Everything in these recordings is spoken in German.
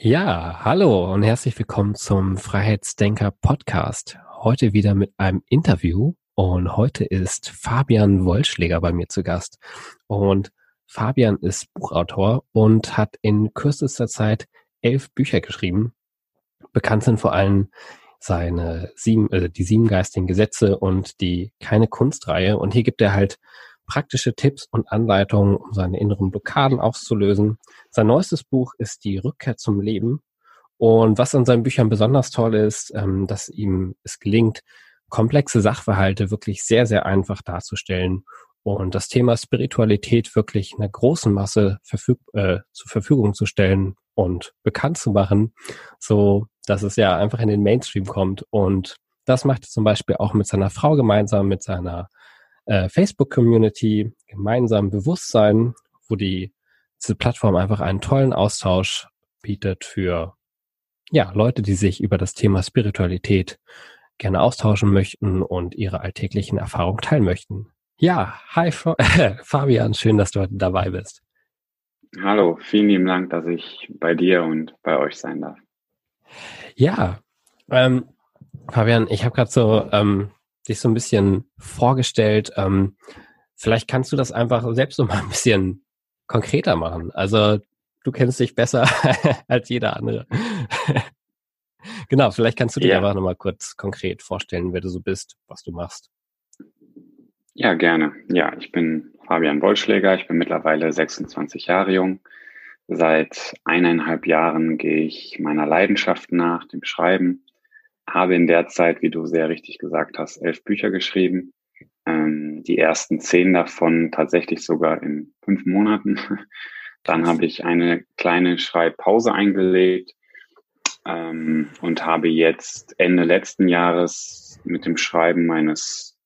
Ja, hallo und herzlich willkommen zum Freiheitsdenker Podcast. Heute wieder mit einem Interview und heute ist Fabian Wollschläger bei mir zu Gast. Und Fabian ist Buchautor und hat in kürzester Zeit elf Bücher geschrieben. Bekannt sind vor allem seine sieben, äh, die sieben geistigen Gesetze und die keine Kunstreihe. Und hier gibt er halt praktische Tipps und Anleitungen, um seine inneren Blockaden auszulösen. Sein neuestes Buch ist Die Rückkehr zum Leben. Und was an seinen Büchern besonders toll ist, ähm, dass ihm es gelingt, komplexe Sachverhalte wirklich sehr, sehr einfach darzustellen und das Thema Spiritualität wirklich einer großen Masse verfüg äh, zur Verfügung zu stellen und bekannt zu machen, so dass es ja einfach in den Mainstream kommt. Und das macht er zum Beispiel auch mit seiner Frau gemeinsam, mit seiner äh, Facebook-Community gemeinsam Bewusstsein, wo die diese Plattform einfach einen tollen Austausch bietet für ja, Leute, die sich über das Thema Spiritualität gerne austauschen möchten und ihre alltäglichen Erfahrungen teilen möchten. Ja, hi Fabian, schön, dass du heute dabei bist. Hallo, vielen lieben Dank, dass ich bei dir und bei euch sein darf. Ja, ähm, Fabian, ich habe gerade so ähm, dich so ein bisschen vorgestellt. Ähm, vielleicht kannst du das einfach selbst so mal ein bisschen konkreter machen. Also du kennst dich besser als jeder andere. genau, vielleicht kannst du dich ja. einfach nochmal kurz konkret vorstellen, wer du so bist, was du machst. Ja, gerne. Ja, ich bin Fabian Wollschläger. Ich bin mittlerweile 26 Jahre jung. Seit eineinhalb Jahren gehe ich meiner Leidenschaft nach, dem Schreiben habe in der Zeit, wie du sehr richtig gesagt hast, elf Bücher geschrieben. Ähm, die ersten zehn davon tatsächlich sogar in fünf Monaten. Dann habe ich eine kleine Schreibpause eingelegt ähm, und habe jetzt Ende letzten Jahres mit dem Schreiben meines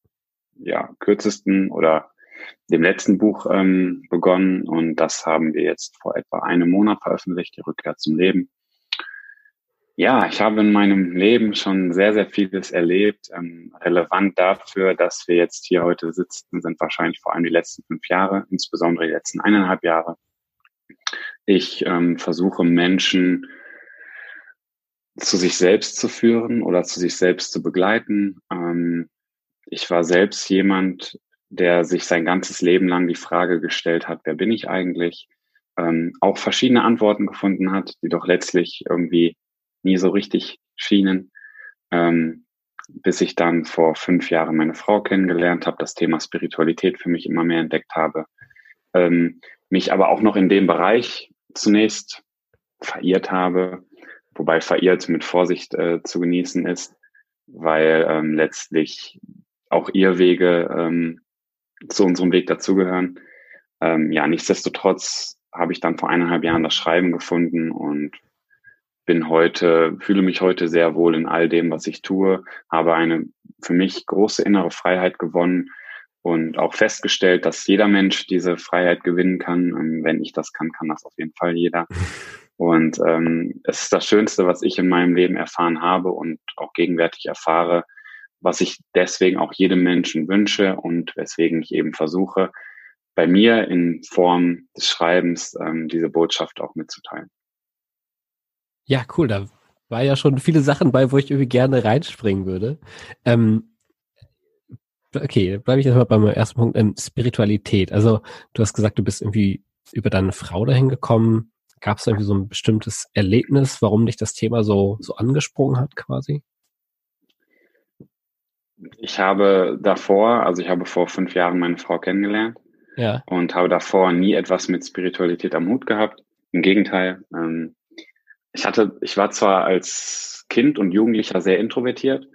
ja, kürzesten oder dem letzten Buch ähm, begonnen und das haben wir jetzt vor etwa einem Monat veröffentlicht, die Rückkehr zum Leben. Ja, ich habe in meinem Leben schon sehr, sehr vieles erlebt. Ähm, relevant dafür, dass wir jetzt hier heute sitzen, sind wahrscheinlich vor allem die letzten fünf Jahre, insbesondere die letzten eineinhalb Jahre. Ich ähm, versuche Menschen zu sich selbst zu führen oder zu sich selbst zu begleiten. Ähm, ich war selbst jemand, der sich sein ganzes Leben lang die Frage gestellt hat, wer bin ich eigentlich? Ähm, auch verschiedene Antworten gefunden hat, die doch letztlich irgendwie nie so richtig schienen, ähm, bis ich dann vor fünf Jahren meine Frau kennengelernt habe, das Thema Spiritualität für mich immer mehr entdeckt habe, ähm, mich aber auch noch in dem Bereich zunächst verirrt habe, wobei verirrt mit Vorsicht äh, zu genießen ist, weil ähm, letztlich auch ihr Wege ähm, zu unserem Weg dazugehören. Ähm, ja, nichtsdestotrotz habe ich dann vor eineinhalb Jahren das Schreiben gefunden und bin heute, fühle mich heute sehr wohl in all dem, was ich tue, habe eine für mich große innere Freiheit gewonnen und auch festgestellt, dass jeder Mensch diese Freiheit gewinnen kann. Ähm, wenn ich das kann, kann das auf jeden Fall jeder. Und ähm, es ist das Schönste, was ich in meinem Leben erfahren habe und auch gegenwärtig erfahre, was ich deswegen auch jedem Menschen wünsche und weswegen ich eben versuche, bei mir in Form des Schreibens ähm, diese Botschaft auch mitzuteilen. Ja, cool. Da war ja schon viele Sachen bei, wo ich irgendwie gerne reinspringen würde. Ähm, okay, bleibe ich jetzt mal beim ersten Punkt. Ähm, Spiritualität. Also du hast gesagt, du bist irgendwie über deine Frau dahin gekommen. Gab es irgendwie so ein bestimmtes Erlebnis, warum dich das Thema so, so angesprungen hat quasi? Ich habe davor, also ich habe vor fünf Jahren meine Frau kennengelernt ja. und habe davor nie etwas mit Spiritualität am Hut gehabt. Im Gegenteil, ähm, ich hatte, ich war zwar als Kind und Jugendlicher sehr introvertiert,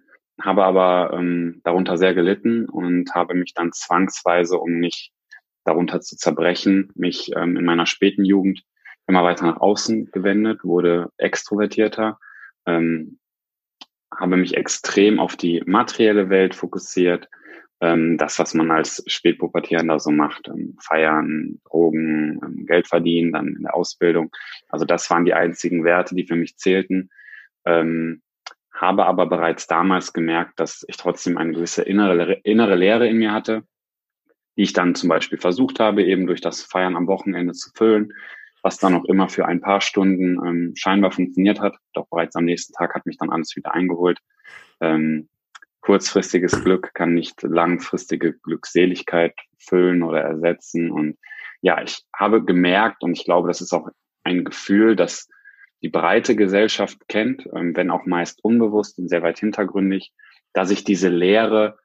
habe aber ähm, darunter sehr gelitten und habe mich dann zwangsweise, um nicht darunter zu zerbrechen, mich ähm, in meiner späten Jugend immer weiter nach außen gewendet, wurde extrovertierter, ähm, habe mich extrem auf die materielle Welt fokussiert, ähm, das, was man als Spätpubertierender so macht, ähm, feiern, Drogen, ähm, Geld verdienen, dann in der Ausbildung. Also das waren die einzigen Werte, die für mich zählten. Ähm, habe aber bereits damals gemerkt, dass ich trotzdem eine gewisse innere, innere Leere in mir hatte, die ich dann zum Beispiel versucht habe, eben durch das Feiern am Wochenende zu füllen, was dann auch immer für ein paar Stunden ähm, scheinbar funktioniert hat. Doch bereits am nächsten Tag hat mich dann alles wieder eingeholt. Ähm, kurzfristiges Glück kann nicht langfristige Glückseligkeit füllen oder ersetzen. Und ja, ich habe gemerkt, und ich glaube, das ist auch ein Gefühl, das die breite Gesellschaft kennt, ähm, wenn auch meist unbewusst und sehr weit hintergründig, dass ich diese Lehre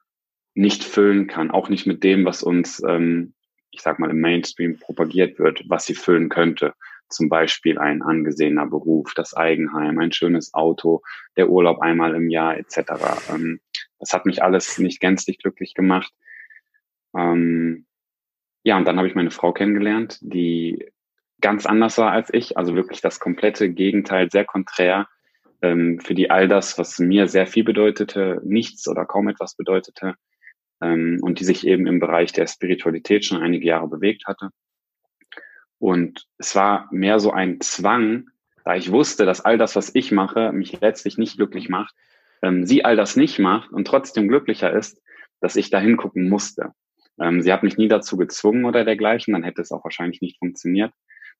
nicht füllen kann, auch nicht mit dem, was uns, ähm, ich sag mal, im Mainstream propagiert wird, was sie füllen könnte. Zum Beispiel ein angesehener Beruf, das Eigenheim, ein schönes Auto, der Urlaub einmal im Jahr etc. Ähm, das hat mich alles nicht gänzlich glücklich gemacht. ja, und dann habe ich meine Frau kennengelernt, die ganz anders war als ich, also wirklich das komplette Gegenteil, sehr konträr, ähm, für die all das, was mir sehr viel bedeutete, nichts oder kaum etwas bedeutete ähm, und die sich eben im Bereich der Spiritualität schon einige Jahre bewegt hatte. Und es war mehr so ein Zwang, da ich wusste, dass all das, was ich mache, mich letztlich nicht glücklich macht, ähm, sie all das nicht macht und trotzdem glücklicher ist, dass ich da hingucken musste. Ähm, sie hat mich nie dazu gezwungen oder dergleichen, dann hätte es auch wahrscheinlich nicht funktioniert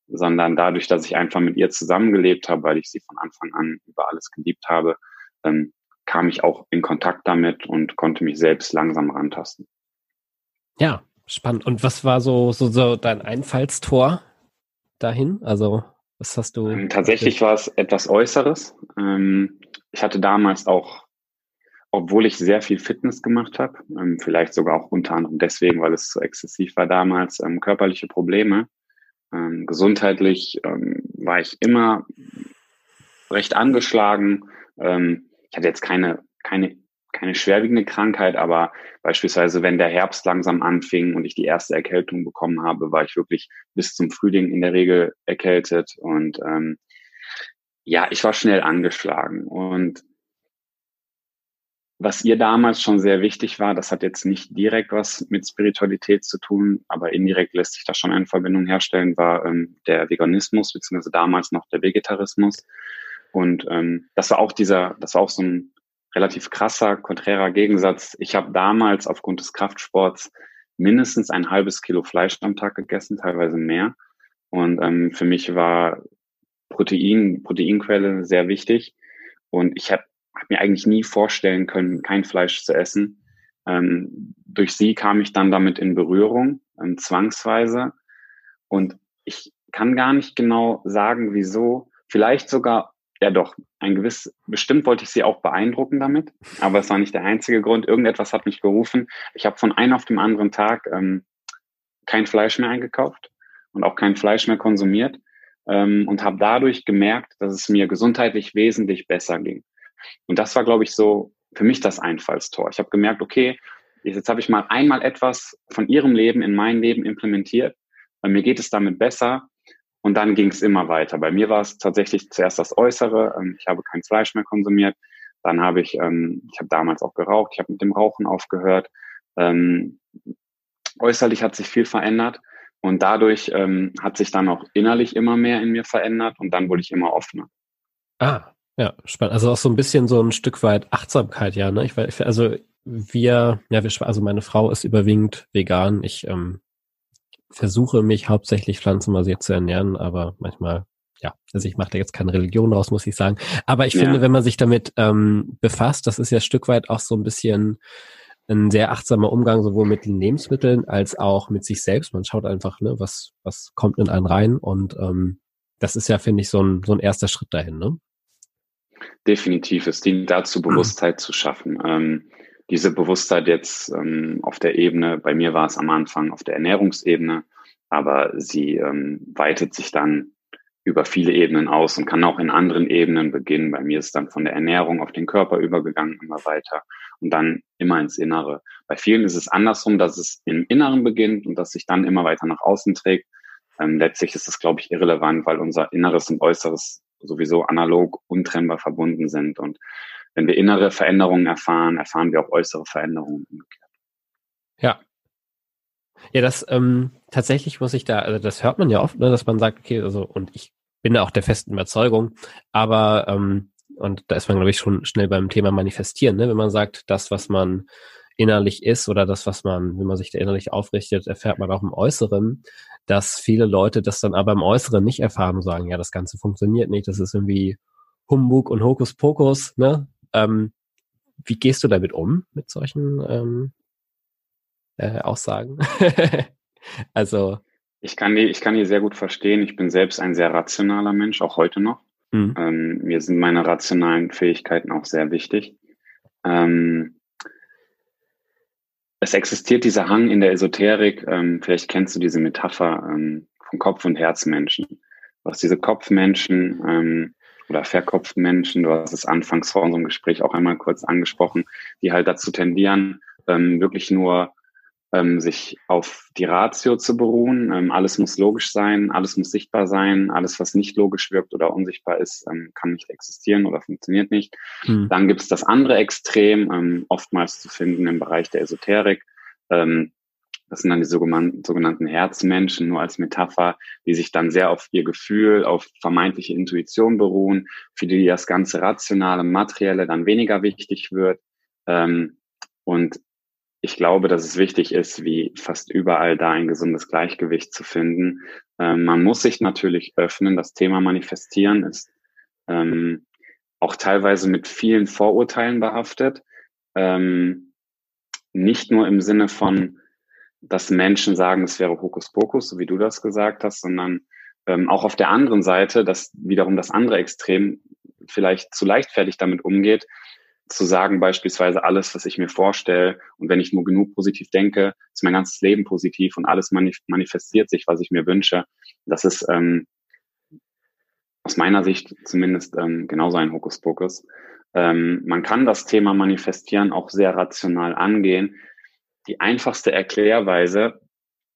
sondern dadurch, dass ich einfach mit ihr zusammengelebt habe, weil ich sie von Anfang an über alles geliebt habe, ähm, kam ich auch in Kontakt damit und konnte mich selbst langsam rantasten. Ja, spannend. Und was war so, so, so dein Einfallstor dahin? Also, was hast du? Ähm, tatsächlich war es etwas Äußeres. Ähm, ich hatte damals auch, obwohl ich sehr viel Fitness gemacht habe, ähm, vielleicht sogar auch unter anderem deswegen, weil es so exzessiv war damals, ähm, körperliche Probleme. Ähm, gesundheitlich ähm, war ich immer recht angeschlagen. Ähm, ich hatte jetzt keine, keine, keine schwerwiegende Krankheit, aber beispielsweise, wenn der Herbst langsam anfing und ich die erste Erkältung bekommen habe, war ich wirklich bis zum Frühling in der Regel erkältet und ähm, ja, ich war schnell angeschlagen und was ihr damals schon sehr wichtig war, das hat jetzt nicht direkt was mit Spiritualität zu tun, aber indirekt lässt sich da schon eine Verbindung herstellen, war ähm, der Veganismus, beziehungsweise damals noch der Vegetarismus. Und ähm, das war auch dieser, das war auch so ein relativ krasser, konträrer Gegensatz. Ich habe damals aufgrund des Kraftsports mindestens ein halbes Kilo Fleisch am Tag gegessen, teilweise mehr. Und ähm, für mich war Protein, Proteinquelle sehr wichtig. Und ich habe habe mir eigentlich nie vorstellen können, kein Fleisch zu essen. Ähm, durch sie kam ich dann damit in Berührung, ähm, zwangsweise. Und ich kann gar nicht genau sagen, wieso. Vielleicht sogar, ja doch, ein gewiss, bestimmt wollte ich sie auch beeindrucken damit, aber es war nicht der einzige Grund. Irgendetwas hat mich gerufen. Ich habe von einem auf dem anderen Tag ähm, kein Fleisch mehr eingekauft und auch kein Fleisch mehr konsumiert ähm, und habe dadurch gemerkt, dass es mir gesundheitlich wesentlich besser ging. Und das war, glaube ich, so für mich das Einfallstor. Ich habe gemerkt, okay, jetzt habe ich mal einmal etwas von ihrem Leben in mein Leben implementiert. Bei mir geht es damit besser. Und dann ging es immer weiter. Bei mir war es tatsächlich zuerst das Äußere. Ähm, ich habe kein Fleisch mehr konsumiert. Dann habe ich, ähm, ich habe damals auch geraucht. Ich habe mit dem Rauchen aufgehört. Ähm, äußerlich hat sich viel verändert. Und dadurch hat sich dann auch innerlich immer mehr in mir verändert. Und dann wurde ich immer offener. Ah, ja, spannend. Also auch so ein bisschen so ein Stück weit Achtsamkeit, ja, ne? Ich weiß, also wir, ja, wir, also meine Frau ist überwiegend vegan. Ich ähm, versuche mich hauptsächlich pflanzenbasiert zu ernähren, aber manchmal, ja, also ich mache da jetzt keine Religion raus, muss ich sagen. Aber ich ja. finde, wenn man sich damit ähm, befasst, das ist ja ein Stück weit auch so ein bisschen ein sehr achtsamer Umgang sowohl mit den Lebensmitteln als auch mit sich selbst. Man schaut einfach, ne, was was kommt in einen rein und ähm, das ist ja, finde ich, so ein so ein erster Schritt dahin, ne? Definitiv. Es dient dazu, mhm. Bewusstheit zu schaffen. Ähm, diese Bewusstheit jetzt ähm, auf der Ebene, bei mir war es am Anfang auf der Ernährungsebene, aber sie ähm, weitet sich dann über viele Ebenen aus und kann auch in anderen Ebenen beginnen. Bei mir ist dann von der Ernährung auf den Körper übergegangen, immer weiter und dann immer ins Innere. Bei vielen ist es andersrum, dass es im Inneren beginnt und dass sich dann immer weiter nach außen trägt. Ähm, letztlich ist es, glaube ich, irrelevant, weil unser Inneres und Äußeres sowieso analog untrennbar verbunden sind. Und wenn wir innere Veränderungen erfahren, erfahren wir auch äußere Veränderungen. Ja. Ja, das ähm, tatsächlich muss ich da, also das hört man ja oft, ne, dass man sagt, okay, also und ich bin da auch der festen Überzeugung, aber ähm, und da ist man, glaube ich, schon schnell beim Thema Manifestieren, ne? wenn man sagt, das, was man innerlich ist oder das, was man, wenn man sich da innerlich aufrichtet, erfährt man auch im Äußeren, dass viele Leute das dann aber im Äußeren nicht erfahren und sagen, ja, das Ganze funktioniert nicht, das ist irgendwie Humbug und Hokuspokus, ne? Ähm, wie gehst du damit um, mit solchen ähm, äh, Aussagen? also. Ich kann, die, ich kann die sehr gut verstehen. Ich bin selbst ein sehr rationaler Mensch, auch heute noch. Mhm. Ähm, mir sind meine rationalen Fähigkeiten auch sehr wichtig. Ähm, es existiert dieser Hang in der Esoterik, ähm, vielleicht kennst du diese Metapher ähm, von Kopf- und Herzmenschen. Was diese Kopfmenschen ähm, oder verkopften Menschen, du hast es anfangs vor unserem Gespräch auch einmal kurz angesprochen, die halt dazu tendieren, ähm, wirklich nur ähm, sich auf die Ratio zu beruhen. Ähm, alles muss logisch sein, alles muss sichtbar sein, alles, was nicht logisch wirkt oder unsichtbar ist, ähm, kann nicht existieren oder funktioniert nicht. Hm. Dann gibt es das andere Extrem, ähm, oftmals zu finden im Bereich der Esoterik. Ähm, das sind dann die sogenannten Herzmenschen, nur als Metapher, die sich dann sehr auf ihr Gefühl, auf vermeintliche Intuition beruhen, für die das ganze Rationale, Materielle dann weniger wichtig wird. Ähm, und ich glaube, dass es wichtig ist, wie fast überall da ein gesundes Gleichgewicht zu finden. Ähm, man muss sich natürlich öffnen. Das Thema Manifestieren ist ähm, auch teilweise mit vielen Vorurteilen behaftet. Ähm, nicht nur im Sinne von, dass Menschen sagen, es wäre Hokuspokus, so wie du das gesagt hast, sondern ähm, auch auf der anderen Seite, dass wiederum das andere Extrem vielleicht zu leichtfertig damit umgeht, zu sagen beispielsweise alles, was ich mir vorstelle und wenn ich nur genug positiv denke, ist mein ganzes Leben positiv und alles manif manifestiert sich, was ich mir wünsche. Das ist ähm, aus meiner Sicht zumindest ähm, genauso ein Hokuspokus. Ähm, man kann das Thema Manifestieren auch sehr rational angehen, die einfachste Erklärweise,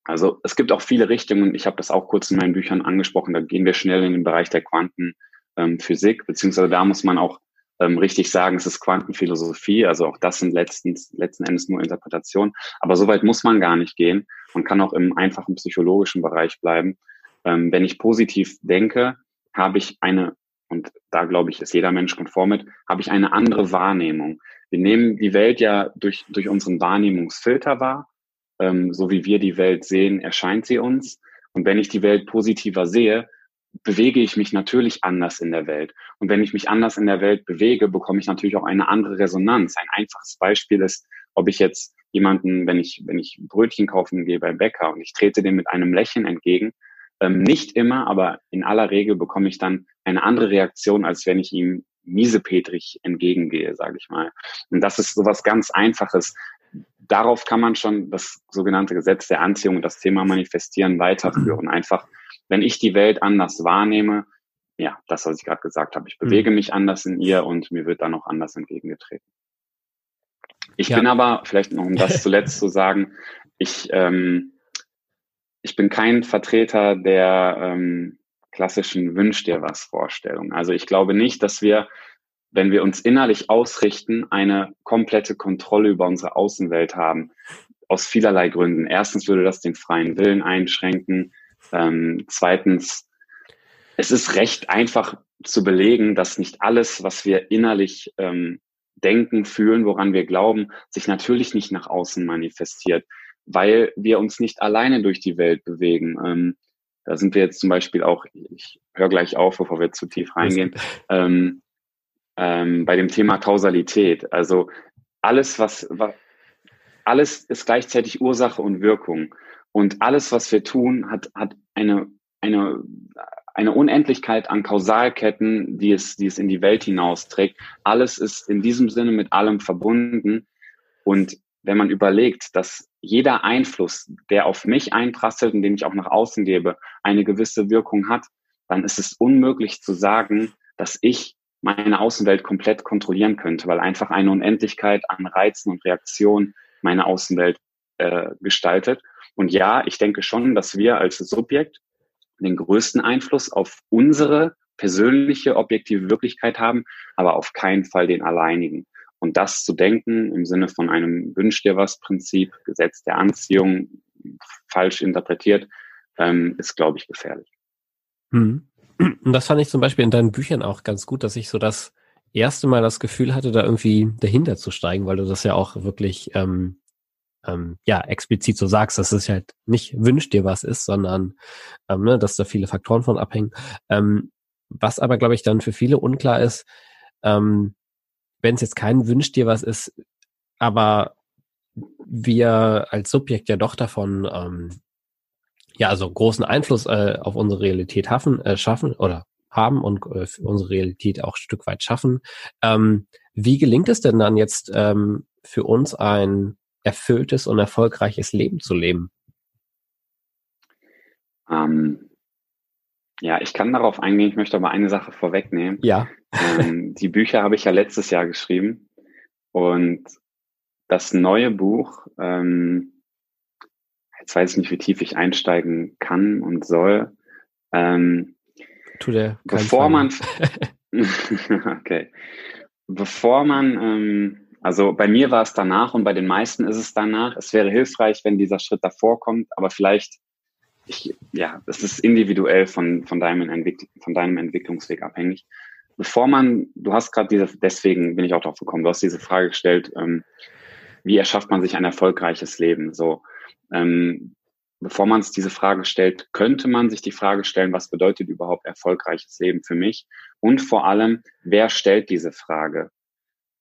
also es gibt auch viele Richtungen, ich habe das auch kurz in meinen Büchern angesprochen, da gehen wir schnell in den Bereich der Quantenphysik, ähm, beziehungsweise da muss man auch ähm, richtig sagen, es ist Quantenphilosophie, also auch das sind letztens, letzten Endes nur Interpretationen, aber so weit muss man gar nicht gehen. Man kann auch im einfachen psychologischen Bereich bleiben. Ähm, wenn ich positiv denke, habe ich eine, und da glaube ich, ist jeder Mensch konform mit, habe ich eine andere Wahrnehmung. Wir nehmen die Welt ja durch, durch unseren Wahrnehmungsfilter wahr. Ähm, so wie wir die Welt sehen, erscheint sie uns. Und wenn ich die Welt positiver sehe, bewege ich mich natürlich anders in der Welt. Und wenn ich mich anders in der Welt bewege, bekomme ich natürlich auch eine andere Resonanz. Ein einfaches Beispiel ist, ob ich jetzt jemanden, wenn ich, wenn ich Brötchen kaufen gehe bei Bäcker und ich trete dem mit einem Lächeln entgegen, ähm, nicht immer, aber in aller Regel bekomme ich dann eine andere Reaktion, als wenn ich ihm miesepetrig entgegengehe, sage ich mal. Und das ist sowas ganz Einfaches. Darauf kann man schon das sogenannte Gesetz der Anziehung und das Thema Manifestieren weiterführen. Einfach, wenn ich die Welt anders wahrnehme, ja, das, was ich gerade gesagt habe, ich bewege mhm. mich anders in ihr und mir wird dann auch anders entgegengetreten. Ich ja. bin aber, vielleicht noch um das zuletzt zu sagen, ich, ähm, ich bin kein Vertreter der ähm, klassischen Wünsch dir was Vorstellung. Also ich glaube nicht, dass wir, wenn wir uns innerlich ausrichten, eine komplette Kontrolle über unsere Außenwelt haben. Aus vielerlei Gründen. Erstens würde das den freien Willen einschränken. Ähm, zweitens, es ist recht einfach zu belegen, dass nicht alles, was wir innerlich ähm, denken, fühlen, woran wir glauben, sich natürlich nicht nach außen manifestiert, weil wir uns nicht alleine durch die Welt bewegen. Ähm, da sind wir jetzt zum Beispiel auch, ich höre gleich auf, bevor wir zu tief reingehen, ähm, ähm, bei dem Thema Kausalität. Also alles, was, was alles ist gleichzeitig Ursache und Wirkung. Und alles, was wir tun, hat, hat eine, eine, eine Unendlichkeit an Kausalketten, die es, die es in die Welt hinausträgt. Alles ist in diesem Sinne mit allem verbunden. Und wenn man überlegt, dass jeder Einfluss, der auf mich einprasselt und den ich auch nach außen gebe, eine gewisse Wirkung hat, dann ist es unmöglich zu sagen, dass ich meine Außenwelt komplett kontrollieren könnte, weil einfach eine Unendlichkeit an Reizen und Reaktionen meine Außenwelt äh, gestaltet. Und ja, ich denke schon, dass wir als Subjekt den größten Einfluss auf unsere persönliche, objektive Wirklichkeit haben, aber auf keinen Fall den alleinigen. Und das zu denken im Sinne von einem Wünsch dir was Prinzip, Gesetz der Anziehung, falsch interpretiert, ähm, ist, glaube ich, gefährlich. Hm. Und das fand ich zum Beispiel in deinen Büchern auch ganz gut, dass ich so das erste Mal das Gefühl hatte, da irgendwie dahinter zu steigen, weil du das ja auch wirklich ähm, ähm, ja explizit so sagst, dass es halt nicht wünscht dir was ist, sondern ähm, ne, dass da viele Faktoren von abhängen. Ähm, was aber, glaube ich, dann für viele unklar ist, ähm, wenn es jetzt kein Wünsch dir was ist, aber wir als Subjekt ja doch davon ähm, ja also großen Einfluss äh, auf unsere Realität haben, äh, schaffen oder haben und äh, unsere Realität auch ein Stück weit schaffen. Ähm, wie gelingt es denn dann jetzt ähm, für uns ein erfülltes und erfolgreiches Leben zu leben? Ähm, ja, ich kann darauf eingehen, ich möchte aber eine Sache vorwegnehmen. Ja. ähm, die Bücher habe ich ja letztes Jahr geschrieben und das neue Buch, ähm, jetzt weiß ich nicht, wie tief ich einsteigen kann und soll. Ähm, Tu der bevor man, okay, bevor man, ähm, also bei mir war es danach und bei den meisten ist es danach. Es wäre hilfreich, wenn dieser Schritt davor kommt, aber vielleicht ich, ja, das ist individuell von, von, deinem Entwick von deinem Entwicklungsweg abhängig. Bevor man, du hast gerade diese, deswegen bin ich auch drauf gekommen, du hast diese Frage gestellt, ähm, wie erschafft man sich ein erfolgreiches Leben? So, ähm, bevor man diese Frage stellt, könnte man sich die Frage stellen, was bedeutet überhaupt erfolgreiches Leben für mich? Und vor allem, wer stellt diese Frage?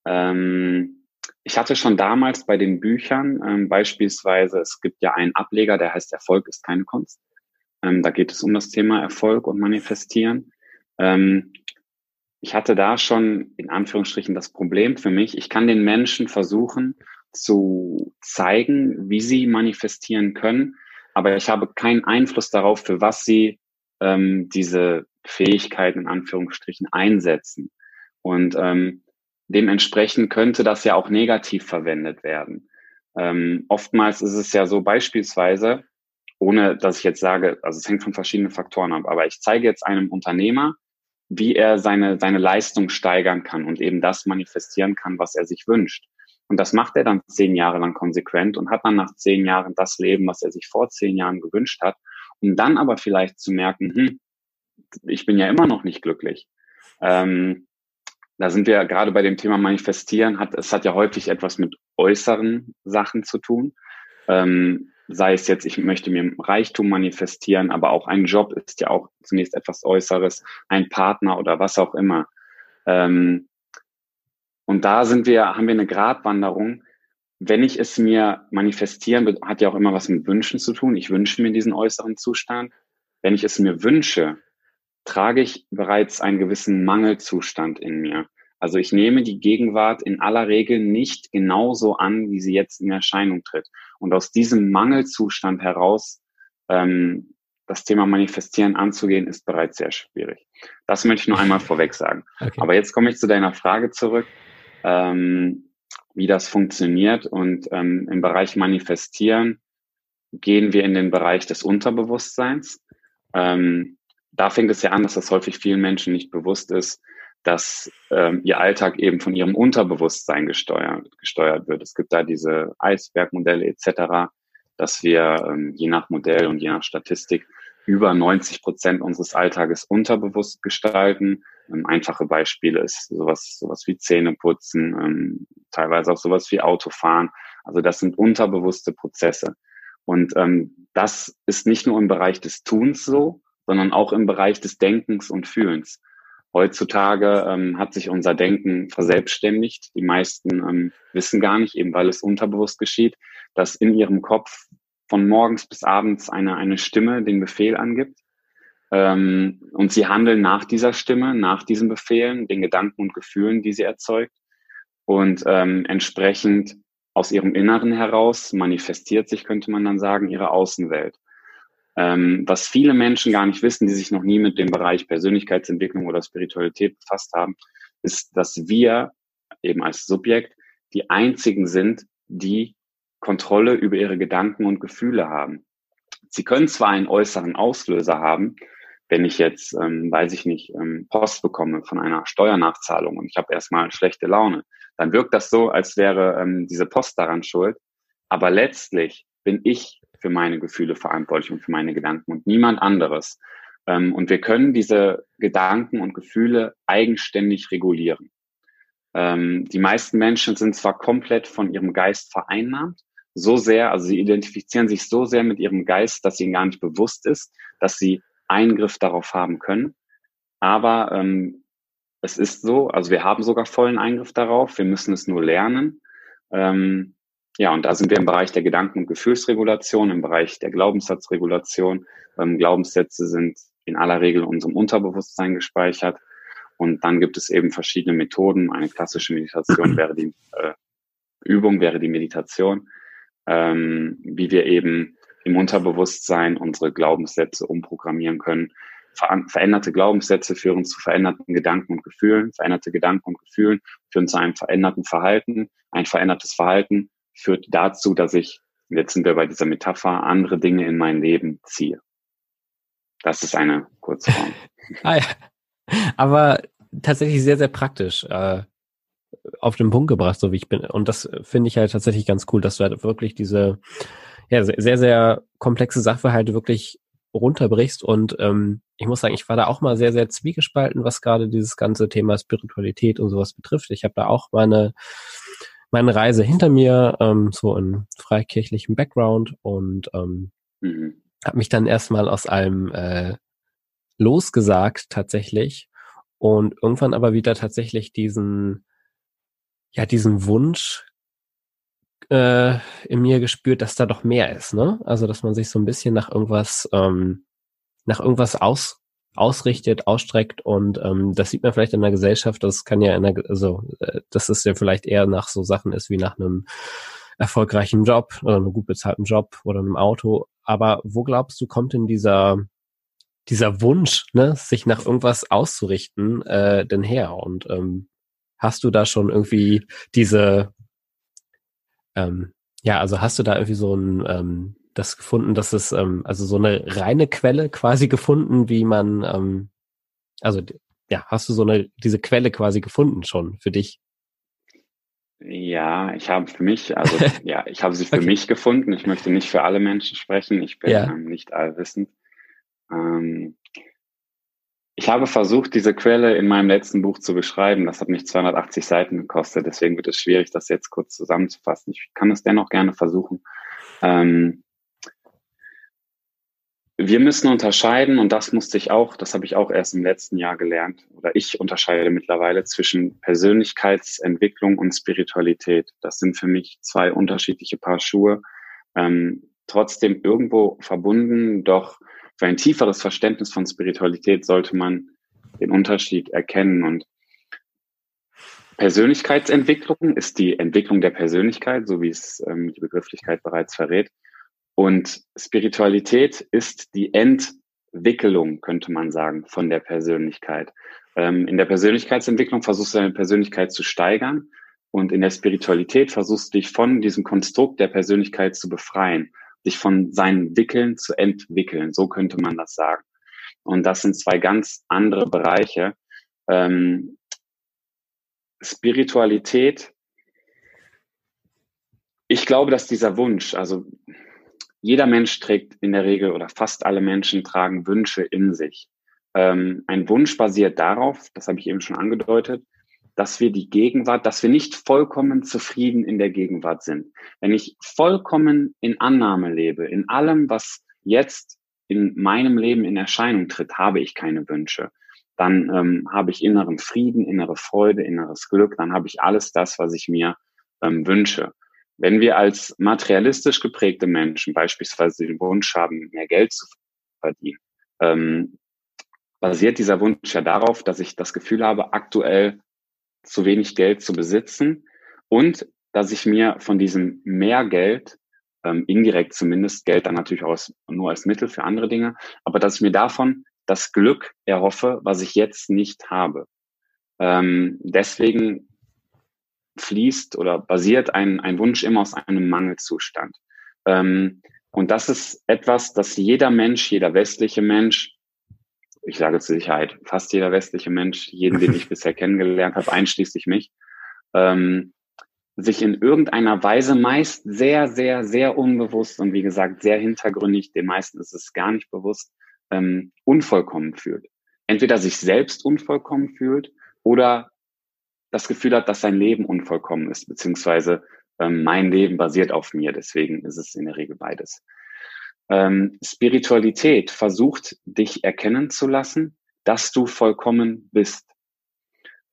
Ähm, ich hatte schon damals bei den Büchern ähm, beispielsweise, es gibt ja einen Ableger, der heißt Erfolg ist keine Kunst. Ähm, da geht es um das Thema Erfolg und Manifestieren. Ähm, ich hatte da schon in Anführungsstrichen das Problem für mich. Ich kann den Menschen versuchen zu zeigen, wie sie manifestieren können, aber ich habe keinen Einfluss darauf, für was sie ähm, diese Fähigkeiten in Anführungsstrichen einsetzen. Und ähm, Dementsprechend könnte das ja auch negativ verwendet werden. Ähm, oftmals ist es ja so beispielsweise, ohne dass ich jetzt sage, also es hängt von verschiedenen Faktoren ab, aber ich zeige jetzt einem Unternehmer, wie er seine, seine Leistung steigern kann und eben das manifestieren kann, was er sich wünscht. Und das macht er dann zehn Jahre lang konsequent und hat dann nach zehn Jahren das Leben, was er sich vor zehn Jahren gewünscht hat, um dann aber vielleicht zu merken, hm, ich bin ja immer noch nicht glücklich. Ähm, da sind wir gerade bei dem Thema Manifestieren, hat, es hat ja häufig etwas mit äußeren Sachen zu tun. Ähm, sei es jetzt, ich möchte mir Reichtum manifestieren, aber auch ein Job ist ja auch zunächst etwas Äußeres, ein Partner oder was auch immer. Ähm, und da sind wir, haben wir eine Gratwanderung. Wenn ich es mir manifestieren, hat ja auch immer was mit Wünschen zu tun. Ich wünsche mir diesen äußeren Zustand. Wenn ich es mir wünsche, trage ich bereits einen gewissen Mangelzustand in mir. Also ich nehme die Gegenwart in aller Regel nicht genauso an, wie sie jetzt in Erscheinung tritt. Und aus diesem Mangelzustand heraus ähm, das Thema Manifestieren anzugehen, ist bereits sehr schwierig. Das möchte ich nur einmal vorweg sagen. Okay. Aber jetzt komme ich zu deiner Frage zurück, ähm, wie das funktioniert. Und ähm, im Bereich Manifestieren gehen wir in den Bereich des Unterbewusstseins. Ähm, da fängt es ja an, dass das häufig vielen Menschen nicht bewusst ist, dass ähm, ihr Alltag eben von ihrem Unterbewusstsein gesteuert, gesteuert wird. Es gibt da diese Eisbergmodelle etc., dass wir ähm, je nach Modell und je nach Statistik über 90 Prozent unseres Alltages unterbewusst gestalten. Ähm, einfache Beispiele ist sowas, sowas wie Zähneputzen, ähm, teilweise auch sowas wie Autofahren. Also das sind unterbewusste Prozesse. Und ähm, das ist nicht nur im Bereich des Tuns so, sondern auch im Bereich des Denkens und Fühlens. Heutzutage ähm, hat sich unser Denken verselbstständigt. Die meisten ähm, wissen gar nicht, eben weil es unterbewusst geschieht, dass in ihrem Kopf von morgens bis abends eine, eine Stimme den Befehl angibt. Ähm, und sie handeln nach dieser Stimme, nach diesen Befehlen, den Gedanken und Gefühlen, die sie erzeugt. Und ähm, entsprechend aus ihrem Inneren heraus manifestiert sich, könnte man dann sagen, ihre Außenwelt. Ähm, was viele Menschen gar nicht wissen, die sich noch nie mit dem Bereich Persönlichkeitsentwicklung oder Spiritualität befasst haben, ist, dass wir eben als Subjekt die einzigen sind, die Kontrolle über ihre Gedanken und Gefühle haben. Sie können zwar einen äußeren Auslöser haben, wenn ich jetzt, ähm, weiß ich nicht, ähm, Post bekomme von einer Steuernachzahlung und ich habe erstmal schlechte Laune, dann wirkt das so, als wäre ähm, diese Post daran schuld. Aber letztlich bin ich für meine Gefühle verantwortlich und für meine Gedanken und niemand anderes. Ähm, und wir können diese Gedanken und Gefühle eigenständig regulieren. Ähm, die meisten Menschen sind zwar komplett von ihrem Geist vereinnahmt, so sehr, also sie identifizieren sich so sehr mit ihrem Geist, dass ihnen gar nicht bewusst ist, dass sie Eingriff darauf haben können. Aber ähm, es ist so, also wir haben sogar vollen Eingriff darauf, wir müssen es nur lernen. Ähm, ja, und da sind wir im Bereich der Gedanken- und Gefühlsregulation, im Bereich der Glaubenssatzregulation. Ähm, Glaubenssätze sind in aller Regel in unserem Unterbewusstsein gespeichert. Und dann gibt es eben verschiedene Methoden. Eine klassische Meditation wäre die äh, Übung, wäre die Meditation, ähm, wie wir eben im Unterbewusstsein unsere Glaubenssätze umprogrammieren können. Ver veränderte Glaubenssätze führen zu veränderten Gedanken und Gefühlen. Veränderte Gedanken und Gefühlen führen zu einem veränderten Verhalten. Ein verändertes Verhalten führt dazu, dass ich, jetzt sind wir bei dieser Metapher, andere Dinge in mein Leben ziehe. Das ist eine Kurzform. ah, ja. Aber tatsächlich sehr, sehr praktisch äh, auf den Punkt gebracht, so wie ich bin. Und das finde ich halt tatsächlich ganz cool, dass du halt wirklich diese ja, sehr, sehr komplexe Sachverhalte wirklich runterbrichst. Und ähm, ich muss sagen, ich war da auch mal sehr, sehr zwiegespalten, was gerade dieses ganze Thema Spiritualität und sowas betrifft. Ich habe da auch meine meine Reise hinter mir, ähm, so in freikirchlichem Background und ähm, mhm. habe mich dann erstmal aus allem äh, losgesagt tatsächlich und irgendwann aber wieder tatsächlich diesen ja diesen Wunsch äh, in mir gespürt, dass da doch mehr ist, ne? Also dass man sich so ein bisschen nach irgendwas ähm, nach irgendwas aus ausrichtet, ausstreckt und ähm, das sieht man vielleicht in der Gesellschaft, das kann ja in der, also äh, dass es ja vielleicht eher nach so Sachen ist wie nach einem erfolgreichen Job oder einem gut bezahlten Job oder einem Auto. Aber wo glaubst du, kommt denn dieser dieser Wunsch, ne, sich nach irgendwas auszurichten, äh, denn her? Und ähm, hast du da schon irgendwie diese, ähm, ja, also hast du da irgendwie so ein ähm, das gefunden, dass es, ähm, also so eine reine Quelle quasi gefunden, wie man, ähm, also ja, hast du so eine, diese Quelle quasi gefunden schon für dich? Ja, ich habe für mich, also ja, ich habe sie für okay. mich gefunden. Ich möchte nicht für alle Menschen sprechen. Ich bin ja. ähm, nicht allwissend. Ähm, ich habe versucht, diese Quelle in meinem letzten Buch zu beschreiben. Das hat mich 280 Seiten gekostet. Deswegen wird es schwierig, das jetzt kurz zusammenzufassen. Ich kann es dennoch gerne versuchen. Ähm, wir müssen unterscheiden, und das musste ich auch, das habe ich auch erst im letzten Jahr gelernt, oder ich unterscheide mittlerweile zwischen Persönlichkeitsentwicklung und Spiritualität. Das sind für mich zwei unterschiedliche Paar Schuhe, ähm, trotzdem irgendwo verbunden, doch für ein tieferes Verständnis von Spiritualität sollte man den Unterschied erkennen. Und Persönlichkeitsentwicklung ist die Entwicklung der Persönlichkeit, so wie es ähm, die Begrifflichkeit bereits verrät. Und Spiritualität ist die Entwicklung, könnte man sagen, von der Persönlichkeit. Ähm, in der Persönlichkeitsentwicklung versuchst du deine Persönlichkeit zu steigern und in der Spiritualität versuchst du dich von diesem Konstrukt der Persönlichkeit zu befreien, dich von seinen Wickeln zu entwickeln. So könnte man das sagen. Und das sind zwei ganz andere Bereiche. Ähm, Spiritualität ich glaube, dass dieser Wunsch, also jeder Mensch trägt in der Regel oder fast alle Menschen tragen Wünsche in sich. Ähm, ein Wunsch basiert darauf, das habe ich eben schon angedeutet, dass wir die Gegenwart, dass wir nicht vollkommen zufrieden in der Gegenwart sind. Wenn ich vollkommen in Annahme lebe, in allem, was jetzt in meinem Leben in Erscheinung tritt, habe ich keine Wünsche. Dann ähm, habe ich inneren Frieden, innere Freude, inneres Glück, dann habe ich alles das, was ich mir ähm, wünsche. Wenn wir als materialistisch geprägte Menschen beispielsweise den Wunsch haben, mehr Geld zu verdienen, ähm, basiert dieser Wunsch ja darauf, dass ich das Gefühl habe, aktuell zu wenig Geld zu besitzen und dass ich mir von diesem mehr Geld, ähm, indirekt zumindest, Geld dann natürlich auch nur als Mittel für andere Dinge, aber dass ich mir davon das Glück erhoffe, was ich jetzt nicht habe. Ähm, deswegen fließt oder basiert ein, ein Wunsch immer aus einem Mangelzustand. Ähm, und das ist etwas, das jeder Mensch, jeder westliche Mensch ich sage zur Sicherheit, fast jeder westliche Mensch, jeden, den ich bisher kennengelernt habe, einschließlich mich, ähm, sich in irgendeiner Weise meist sehr, sehr, sehr unbewusst und wie gesagt sehr hintergründig, den meisten ist es gar nicht bewusst, ähm, unvollkommen fühlt. Entweder sich selbst unvollkommen fühlt oder das Gefühl hat, dass sein Leben unvollkommen ist, beziehungsweise ähm, mein Leben basiert auf mir. Deswegen ist es in der Regel beides. Ähm, Spiritualität versucht, dich erkennen zu lassen, dass du vollkommen bist.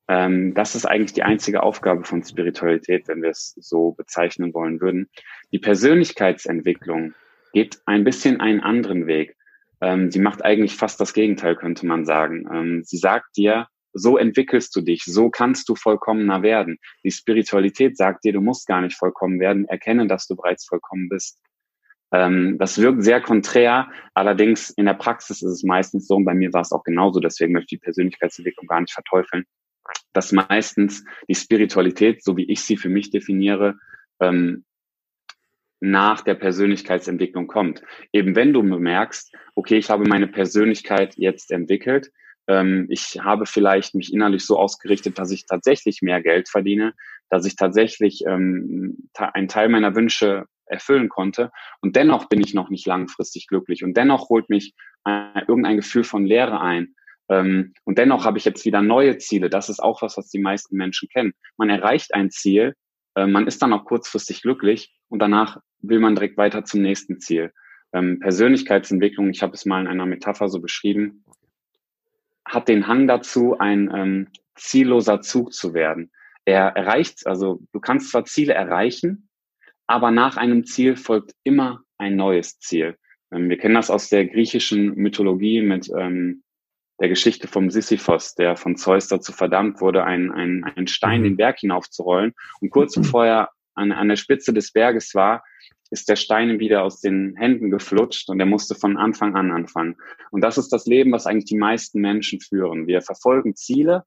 Ähm, das ist eigentlich die einzige Aufgabe von Spiritualität, wenn wir es so bezeichnen wollen würden. Die Persönlichkeitsentwicklung geht ein bisschen einen anderen Weg. Ähm, sie macht eigentlich fast das Gegenteil, könnte man sagen. Ähm, sie sagt dir, so entwickelst du dich, so kannst du vollkommener werden. Die Spiritualität sagt dir, du musst gar nicht vollkommen werden, erkenne, dass du bereits vollkommen bist. Ähm, das wirkt sehr konträr, allerdings in der Praxis ist es meistens so, und bei mir war es auch genauso, deswegen möchte ich die Persönlichkeitsentwicklung gar nicht verteufeln, dass meistens die Spiritualität, so wie ich sie für mich definiere, ähm, nach der Persönlichkeitsentwicklung kommt. Eben wenn du bemerkst, okay, ich habe meine Persönlichkeit jetzt entwickelt, ähm, ich habe vielleicht mich innerlich so ausgerichtet, dass ich tatsächlich mehr Geld verdiene, dass ich tatsächlich ähm, einen Teil meiner Wünsche erfüllen konnte. Und dennoch bin ich noch nicht langfristig glücklich. Und dennoch holt mich irgendein Gefühl von Leere ein. Ähm, und dennoch habe ich jetzt wieder neue Ziele. Das ist auch was, was die meisten Menschen kennen. Man erreicht ein Ziel, äh, man ist dann auch kurzfristig glücklich und danach will man direkt weiter zum nächsten Ziel. Ähm, Persönlichkeitsentwicklung, ich habe es mal in einer Metapher so beschrieben, hat den Hang dazu, ein ähm, zielloser Zug zu werden. Er erreicht, also du kannst zwar Ziele erreichen, aber nach einem Ziel folgt immer ein neues Ziel. Ähm, wir kennen das aus der griechischen Mythologie mit ähm, der Geschichte vom Sisyphos, der von Zeus dazu verdammt wurde, einen, einen, einen Stein mhm. den Berg hinaufzurollen. Und kurz mhm. bevor er an, an der Spitze des Berges war, ist der Stein wieder aus den Händen geflutscht und er musste von Anfang an anfangen. Und das ist das Leben, was eigentlich die meisten Menschen führen. Wir verfolgen Ziele.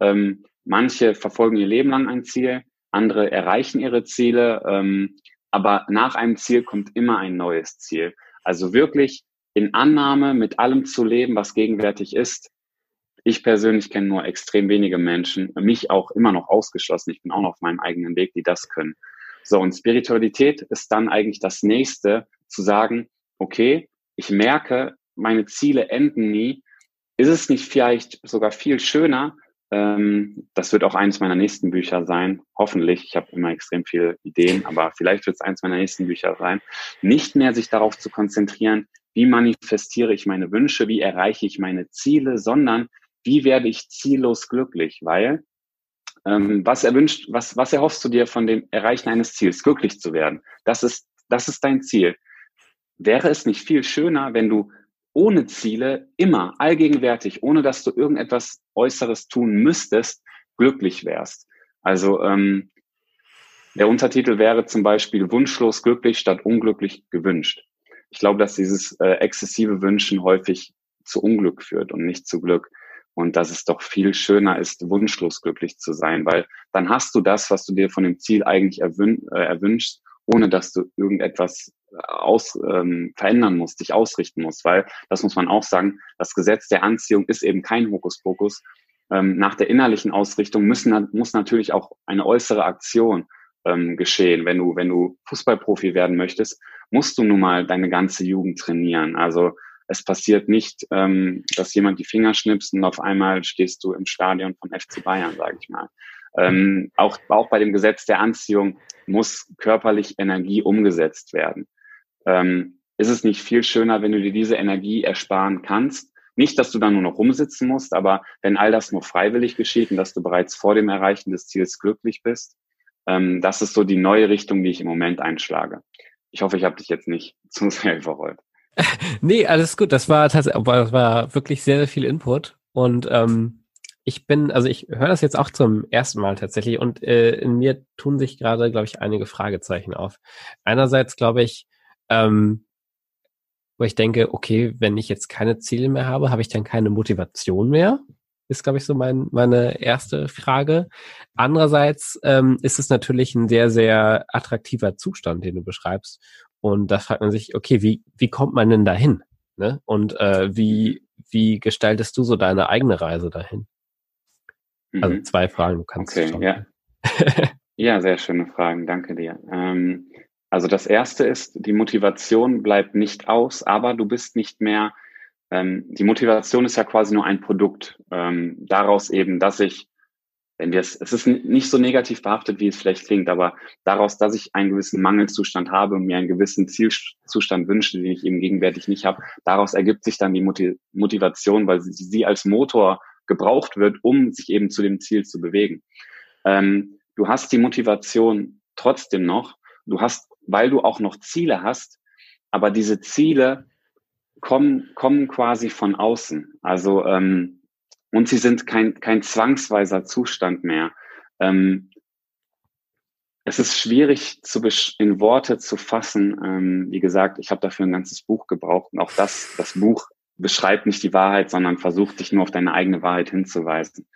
Ähm, manche verfolgen ihr Leben lang ein Ziel, andere erreichen ihre Ziele, ähm, aber nach einem Ziel kommt immer ein neues Ziel. Also wirklich in Annahme mit allem zu leben, was gegenwärtig ist. Ich persönlich kenne nur extrem wenige Menschen, mich auch immer noch ausgeschlossen. Ich bin auch noch auf meinem eigenen Weg, die das können. So, und Spiritualität ist dann eigentlich das nächste, zu sagen, okay, ich merke, meine Ziele enden nie. Ist es nicht vielleicht sogar viel schöner, ähm, das wird auch eines meiner nächsten Bücher sein, hoffentlich. Ich habe immer extrem viele Ideen, aber vielleicht wird es eines meiner nächsten Bücher sein. Nicht mehr sich darauf zu konzentrieren, wie manifestiere ich meine Wünsche, wie erreiche ich meine Ziele, sondern wie werde ich ziellos glücklich, weil ähm, was erwünscht, was, was erhoffst du dir von dem Erreichen eines Ziels, glücklich zu werden? Das ist, das ist dein Ziel. Wäre es nicht viel schöner, wenn du ohne Ziele immer allgegenwärtig, ohne dass du irgendetwas Äußeres tun müsstest, glücklich wärst. Also ähm, der Untertitel wäre zum Beispiel wunschlos glücklich statt unglücklich gewünscht. Ich glaube, dass dieses äh, exzessive Wünschen häufig zu Unglück führt und nicht zu Glück. Und dass es doch viel schöner ist, wunschlos glücklich zu sein, weil dann hast du das, was du dir von dem Ziel eigentlich erwün äh, erwünschst, ohne dass du irgendetwas aus, ähm, verändern muss, dich ausrichten muss, weil, das muss man auch sagen, das Gesetz der Anziehung ist eben kein Hokuspokus. Ähm, nach der innerlichen Ausrichtung müssen, muss natürlich auch eine äußere Aktion ähm, geschehen. Wenn du, wenn du Fußballprofi werden möchtest, musst du nun mal deine ganze Jugend trainieren. Also es passiert nicht, ähm, dass jemand die Finger schnipst und auf einmal stehst du im Stadion von FC Bayern, sage ich mal. Ähm, auch, auch bei dem Gesetz der Anziehung muss körperlich Energie umgesetzt werden ähm, ist es nicht viel schöner, wenn du dir diese Energie ersparen kannst? Nicht, dass du dann nur noch rumsitzen musst, aber wenn all das nur freiwillig geschieht und dass du bereits vor dem Erreichen des Ziels glücklich bist, ähm, das ist so die neue Richtung, die ich im Moment einschlage. Ich hoffe, ich habe dich jetzt nicht zu sehr überrollt. nee, alles gut. Das war tatsächlich, das war wirklich sehr, sehr viel Input. Und ähm, ich bin, also ich höre das jetzt auch zum ersten Mal tatsächlich und äh, in mir tun sich gerade, glaube ich, einige Fragezeichen auf. Einerseits glaube ich, ähm, wo ich denke, okay, wenn ich jetzt keine Ziele mehr habe, habe ich dann keine Motivation mehr? Ist, glaube ich, so mein, meine erste Frage. Andererseits ähm, ist es natürlich ein sehr, sehr attraktiver Zustand, den du beschreibst. Und da fragt man sich, okay, wie, wie kommt man denn dahin? Ne? Und äh, wie, wie gestaltest du so deine eigene Reise dahin? Also mhm. zwei Fragen, du kannst okay, ja. ja, sehr schöne Fragen, danke dir. Ähm, also das erste ist, die Motivation bleibt nicht aus, aber du bist nicht mehr, ähm, die Motivation ist ja quasi nur ein Produkt. Ähm, daraus eben, dass ich, wenn wir es, es ist nicht so negativ behaftet, wie es vielleicht klingt, aber daraus, dass ich einen gewissen Mangelzustand habe und mir einen gewissen Zielzustand wünsche, den ich eben gegenwärtig nicht habe, daraus ergibt sich dann die Motivation, weil sie, sie als Motor gebraucht wird, um sich eben zu dem Ziel zu bewegen. Ähm, du hast die Motivation trotzdem noch. Du hast, weil du auch noch Ziele hast, aber diese Ziele kommen, kommen quasi von außen. Also, ähm, und sie sind kein, kein zwangsweiser Zustand mehr. Ähm, es ist schwierig zu in Worte zu fassen. Ähm, wie gesagt, ich habe dafür ein ganzes Buch gebraucht und auch das, das Buch beschreibt nicht die Wahrheit, sondern versucht dich nur auf deine eigene Wahrheit hinzuweisen.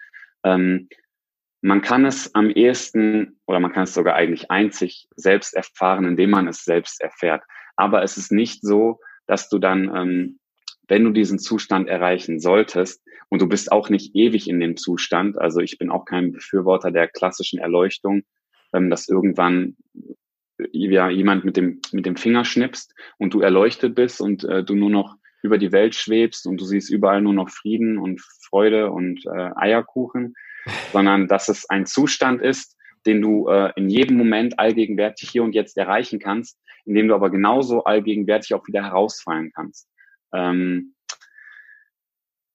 Ähm, man kann es am ehesten oder man kann es sogar eigentlich einzig selbst erfahren, indem man es selbst erfährt. Aber es ist nicht so, dass du dann, ähm, wenn du diesen Zustand erreichen solltest, und du bist auch nicht ewig in dem Zustand, also ich bin auch kein Befürworter der klassischen Erleuchtung, ähm, dass irgendwann ja, jemand mit dem, mit dem Finger schnippst und du erleuchtet bist und äh, du nur noch über die Welt schwebst und du siehst überall nur noch Frieden und Freude und äh, Eierkuchen, sondern dass es ein Zustand ist, den du äh, in jedem Moment allgegenwärtig hier und jetzt erreichen kannst, indem du aber genauso allgegenwärtig auch wieder herausfallen kannst. Ähm,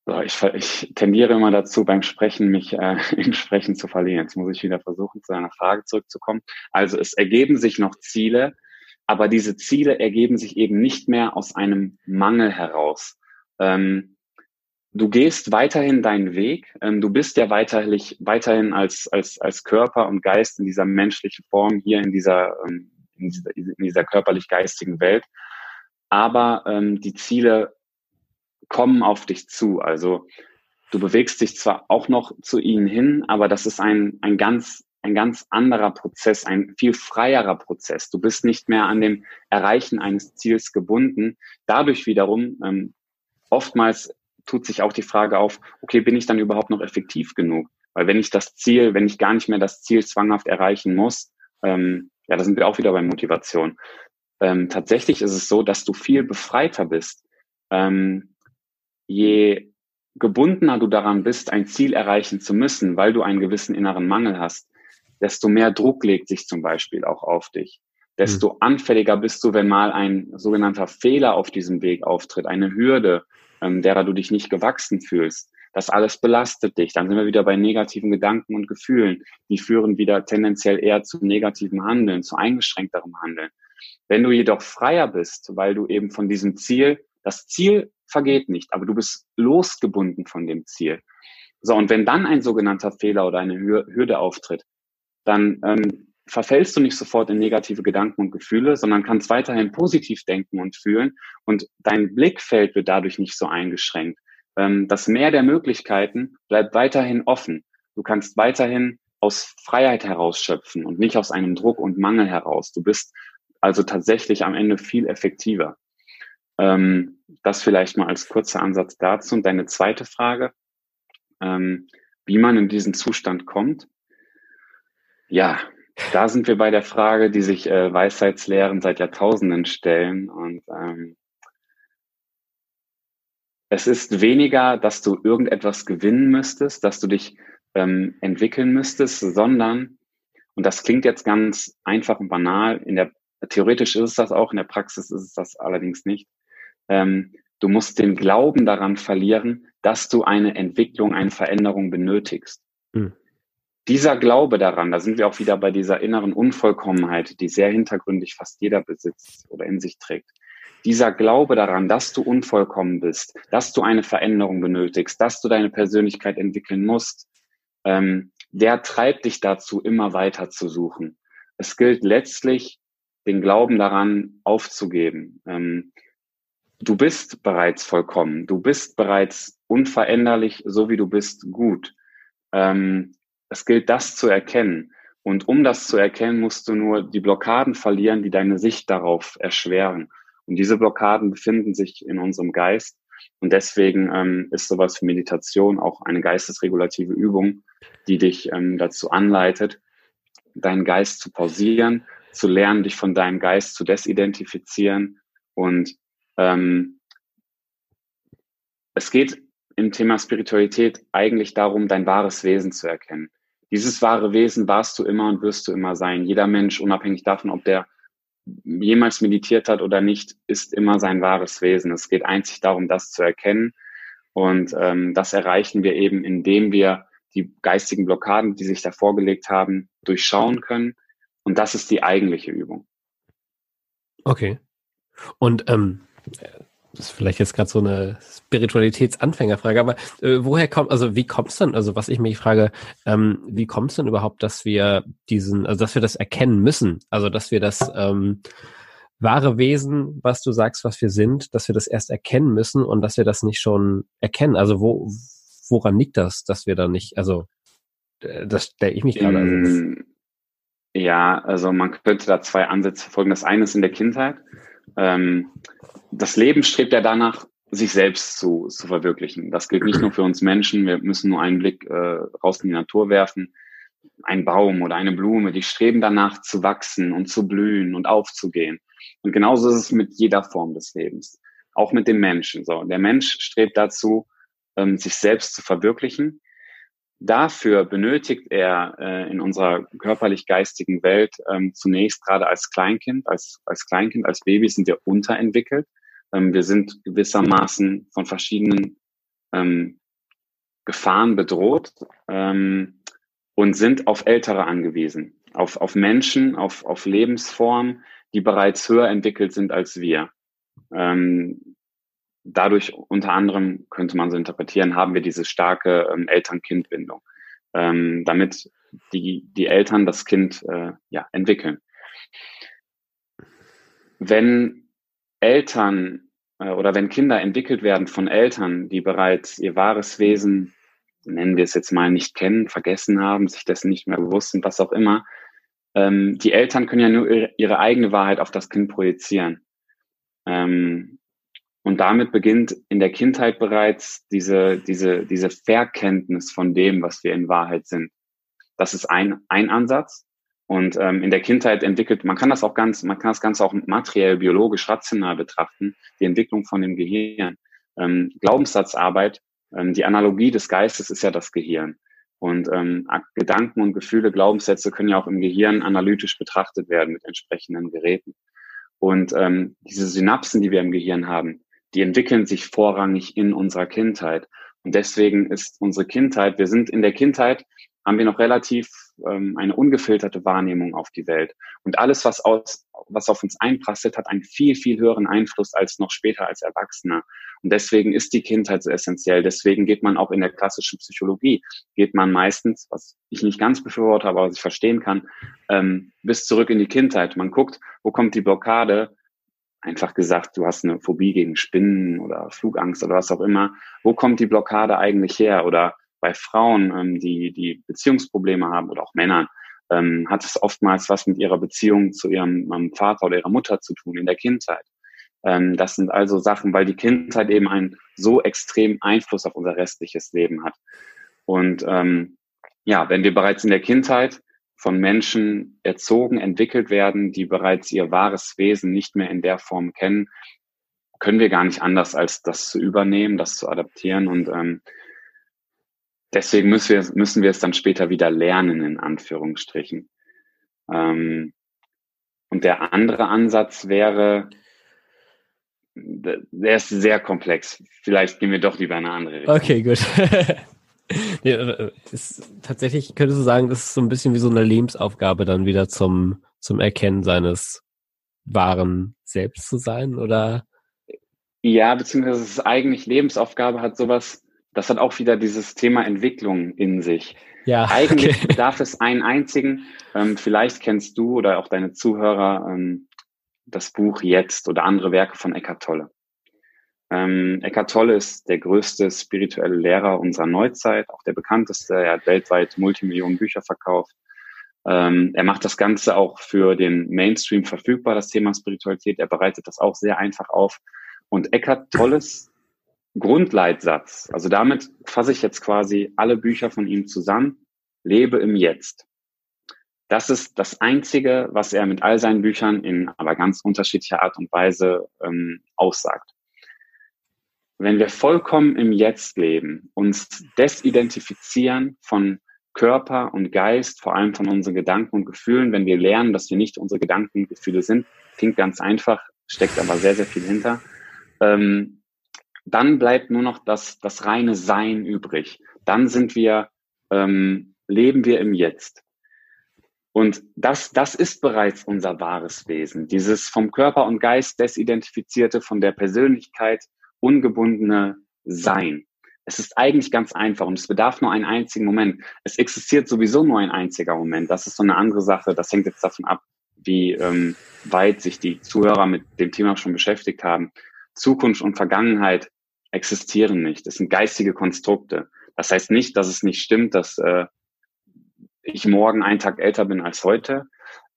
so, ich, ich tendiere immer dazu, beim Sprechen mich äh, im Sprechen zu verlieren. Jetzt muss ich wieder versuchen, zu einer Frage zurückzukommen. Also es ergeben sich noch Ziele, aber diese Ziele ergeben sich eben nicht mehr aus einem Mangel heraus. Ähm, du gehst weiterhin deinen Weg. Ähm, du bist ja weiterhin, weiterhin als, als, als Körper und Geist in dieser menschlichen Form hier in dieser, ähm, in dieser, in dieser körperlich-geistigen Welt. Aber ähm, die Ziele kommen auf dich zu. Also du bewegst dich zwar auch noch zu ihnen hin, aber das ist ein, ein ganz ein ganz anderer Prozess, ein viel freierer Prozess. Du bist nicht mehr an dem Erreichen eines Ziels gebunden. Dadurch wiederum, ähm, oftmals tut sich auch die Frage auf, okay, bin ich dann überhaupt noch effektiv genug? Weil wenn ich das Ziel, wenn ich gar nicht mehr das Ziel zwanghaft erreichen muss, ähm, ja, da sind wir auch wieder bei Motivation. Ähm, tatsächlich ist es so, dass du viel befreiter bist. Ähm, je gebundener du daran bist, ein Ziel erreichen zu müssen, weil du einen gewissen inneren Mangel hast, desto mehr Druck legt sich zum Beispiel auch auf dich. Desto mhm. anfälliger bist du, wenn mal ein sogenannter Fehler auf diesem Weg auftritt, eine Hürde, ähm, derer du dich nicht gewachsen fühlst. Das alles belastet dich. Dann sind wir wieder bei negativen Gedanken und Gefühlen. Die führen wieder tendenziell eher zu negativem Handeln, zu eingeschränkterem Handeln. Wenn du jedoch freier bist, weil du eben von diesem Ziel, das Ziel vergeht nicht, aber du bist losgebunden von dem Ziel. So, und wenn dann ein sogenannter Fehler oder eine Hürde auftritt, dann ähm, verfällst du nicht sofort in negative Gedanken und Gefühle, sondern kannst weiterhin positiv denken und fühlen und dein Blickfeld wird dadurch nicht so eingeschränkt. Ähm, das Meer der Möglichkeiten bleibt weiterhin offen. Du kannst weiterhin aus Freiheit herausschöpfen und nicht aus einem Druck und Mangel heraus. Du bist also tatsächlich am Ende viel effektiver. Ähm, das vielleicht mal als kurzer Ansatz dazu. Und deine zweite Frage, ähm, wie man in diesen Zustand kommt. Ja, da sind wir bei der Frage, die sich äh, Weisheitslehren seit Jahrtausenden stellen. Und ähm, es ist weniger, dass du irgendetwas gewinnen müsstest, dass du dich ähm, entwickeln müsstest, sondern, und das klingt jetzt ganz einfach und banal, in der theoretisch ist es das auch, in der Praxis ist es das allerdings nicht. Ähm, du musst den Glauben daran verlieren, dass du eine Entwicklung, eine Veränderung benötigst. Mhm dieser Glaube daran, da sind wir auch wieder bei dieser inneren Unvollkommenheit, die sehr hintergründig fast jeder besitzt oder in sich trägt. Dieser Glaube daran, dass du unvollkommen bist, dass du eine Veränderung benötigst, dass du deine Persönlichkeit entwickeln musst, ähm, der treibt dich dazu, immer weiter zu suchen. Es gilt letztlich, den Glauben daran aufzugeben. Ähm, du bist bereits vollkommen, du bist bereits unveränderlich, so wie du bist, gut. Ähm, es gilt, das zu erkennen. Und um das zu erkennen, musst du nur die Blockaden verlieren, die deine Sicht darauf erschweren. Und diese Blockaden befinden sich in unserem Geist. Und deswegen ähm, ist sowas wie Meditation auch eine geistesregulative Übung, die dich ähm, dazu anleitet, deinen Geist zu pausieren, zu lernen, dich von deinem Geist zu desidentifizieren. Und ähm, es geht im Thema Spiritualität eigentlich darum, dein wahres Wesen zu erkennen. Dieses wahre Wesen warst du immer und wirst du immer sein. Jeder Mensch, unabhängig davon, ob der jemals meditiert hat oder nicht, ist immer sein wahres Wesen. Es geht einzig darum, das zu erkennen. Und ähm, das erreichen wir eben, indem wir die geistigen Blockaden, die sich da vorgelegt haben, durchschauen können. Und das ist die eigentliche Übung. Okay. Und ähm, das ist vielleicht jetzt gerade so eine Spiritualitätsanfängerfrage, aber äh, woher kommt, also wie kommt es denn, also was ich mich frage, ähm, wie kommt es denn überhaupt, dass wir diesen, also dass wir das erkennen müssen, also dass wir das ähm, wahre Wesen, was du sagst, was wir sind, dass wir das erst erkennen müssen und dass wir das nicht schon erkennen. Also wo, woran liegt das, dass wir da nicht, also das stelle ich mich gerade. Also ja, also man könnte da zwei Ansätze verfolgen. Das eine ist in der Kindheit. Ähm, das Leben strebt ja danach, sich selbst zu, zu verwirklichen. Das gilt nicht nur für uns Menschen. Wir müssen nur einen Blick äh, raus in die Natur werfen. Ein Baum oder eine Blume, die streben danach zu wachsen und zu blühen und aufzugehen. Und genauso ist es mit jeder Form des Lebens. Auch mit dem Menschen. So, der Mensch strebt dazu, ähm, sich selbst zu verwirklichen. Dafür benötigt er äh, in unserer körperlich-geistigen Welt ähm, zunächst gerade als Kleinkind, als, als Kleinkind, als Baby sind wir unterentwickelt. Ähm, wir sind gewissermaßen von verschiedenen ähm, Gefahren bedroht ähm, und sind auf Ältere angewiesen, auf, auf Menschen, auf, auf Lebensformen, die bereits höher entwickelt sind als wir. Ähm, dadurch unter anderem könnte man so interpretieren, haben wir diese starke ähm, Eltern-Kind-Bindung, ähm, damit die, die Eltern das Kind äh, ja, entwickeln. Wenn Eltern äh, oder wenn Kinder entwickelt werden von Eltern, die bereits ihr wahres Wesen, nennen wir es jetzt mal, nicht kennen, vergessen haben, sich dessen nicht mehr bewusst sind, was auch immer, ähm, die Eltern können ja nur ihre, eigene Wahrheit auf das Kind projizieren. Ähm, und damit beginnt in der Kindheit bereits diese, diese, diese Verkenntnis von dem, was wir in Wahrheit sind. Das ist ein, ein Ansatz. Und ähm, in der Kindheit entwickelt, man kann das auch ganz, man kann das Ganze auch materiell, biologisch, rational betrachten, die Entwicklung von dem Gehirn. Ähm, Glaubenssatzarbeit, ähm, die Analogie des Geistes ist ja das Gehirn. Und ähm, Gedanken und Gefühle, Glaubenssätze können ja auch im Gehirn analytisch betrachtet werden mit entsprechenden Geräten. Und ähm, diese Synapsen, die wir im Gehirn haben, die entwickeln sich vorrangig in unserer Kindheit. Und deswegen ist unsere Kindheit, wir sind in der Kindheit, haben wir noch relativ ähm, eine ungefilterte Wahrnehmung auf die Welt. Und alles, was, aus, was auf uns einprasselt, hat einen viel, viel höheren Einfluss als noch später als Erwachsener. Und deswegen ist die Kindheit so essentiell. Deswegen geht man auch in der klassischen Psychologie, geht man meistens, was ich nicht ganz befürworte, aber was ich verstehen kann, ähm, bis zurück in die Kindheit. Man guckt, wo kommt die Blockade, einfach gesagt, du hast eine Phobie gegen Spinnen oder Flugangst oder was auch immer. Wo kommt die Blockade eigentlich her? Oder bei Frauen, ähm, die, die Beziehungsprobleme haben oder auch Männern, ähm, hat es oftmals was mit ihrer Beziehung zu ihrem, Vater oder ihrer Mutter zu tun in der Kindheit. Ähm, das sind also Sachen, weil die Kindheit eben einen so extremen Einfluss auf unser restliches Leben hat. Und ähm, ja, wenn wir bereits in der Kindheit von Menschen erzogen, entwickelt werden, die bereits ihr wahres Wesen nicht mehr in der Form kennen, können wir gar nicht anders, als das zu übernehmen, das zu adaptieren. Und ähm, deswegen müssen wir, müssen wir es dann später wieder lernen, in Anführungsstrichen. Ähm, und der andere Ansatz wäre, der ist sehr komplex. Vielleicht gehen wir doch lieber in eine andere Richtung. Okay, gut. nee, äh, ist, tatsächlich könntest du sagen, das ist so ein bisschen wie so eine Lebensaufgabe dann wieder zum, zum Erkennen seines wahren Selbst zu sein, oder? Ja, beziehungsweise es ist eigentlich Lebensaufgabe hat sowas, das hat auch wieder dieses Thema Entwicklung in sich. Ja, eigentlich okay. darf es einen einzigen, ähm, vielleicht kennst du oder auch deine Zuhörer ähm, das Buch Jetzt oder andere Werke von Eckhart Tolle. Ähm, Eckhart Tolle ist der größte spirituelle Lehrer unserer Neuzeit, auch der bekannteste. Er hat weltweit Multimillionen Bücher verkauft. Ähm, er macht das Ganze auch für den Mainstream verfügbar, das Thema Spiritualität. Er bereitet das auch sehr einfach auf. Und Eckhart Tolles Grundleitsatz, also damit fasse ich jetzt quasi alle Bücher von ihm zusammen, lebe im Jetzt. Das ist das Einzige, was er mit all seinen Büchern in aber ganz unterschiedlicher Art und Weise ähm, aussagt. Wenn wir vollkommen im Jetzt leben, uns desidentifizieren von Körper und Geist, vor allem von unseren Gedanken und Gefühlen, wenn wir lernen, dass wir nicht unsere Gedanken und Gefühle sind, klingt ganz einfach, steckt aber sehr, sehr viel hinter, ähm, dann bleibt nur noch das, das reine Sein übrig. Dann sind wir, ähm, leben wir im Jetzt. Und das, das ist bereits unser wahres Wesen. Dieses vom Körper und Geist desidentifizierte, von der Persönlichkeit ungebundene Sein. Es ist eigentlich ganz einfach und es bedarf nur einen einzigen Moment. Es existiert sowieso nur ein einziger Moment. Das ist so eine andere Sache. Das hängt jetzt davon ab, wie ähm, weit sich die Zuhörer mit dem Thema schon beschäftigt haben. Zukunft und Vergangenheit existieren nicht. Das sind geistige Konstrukte. Das heißt nicht, dass es nicht stimmt, dass äh, ich morgen einen Tag älter bin als heute,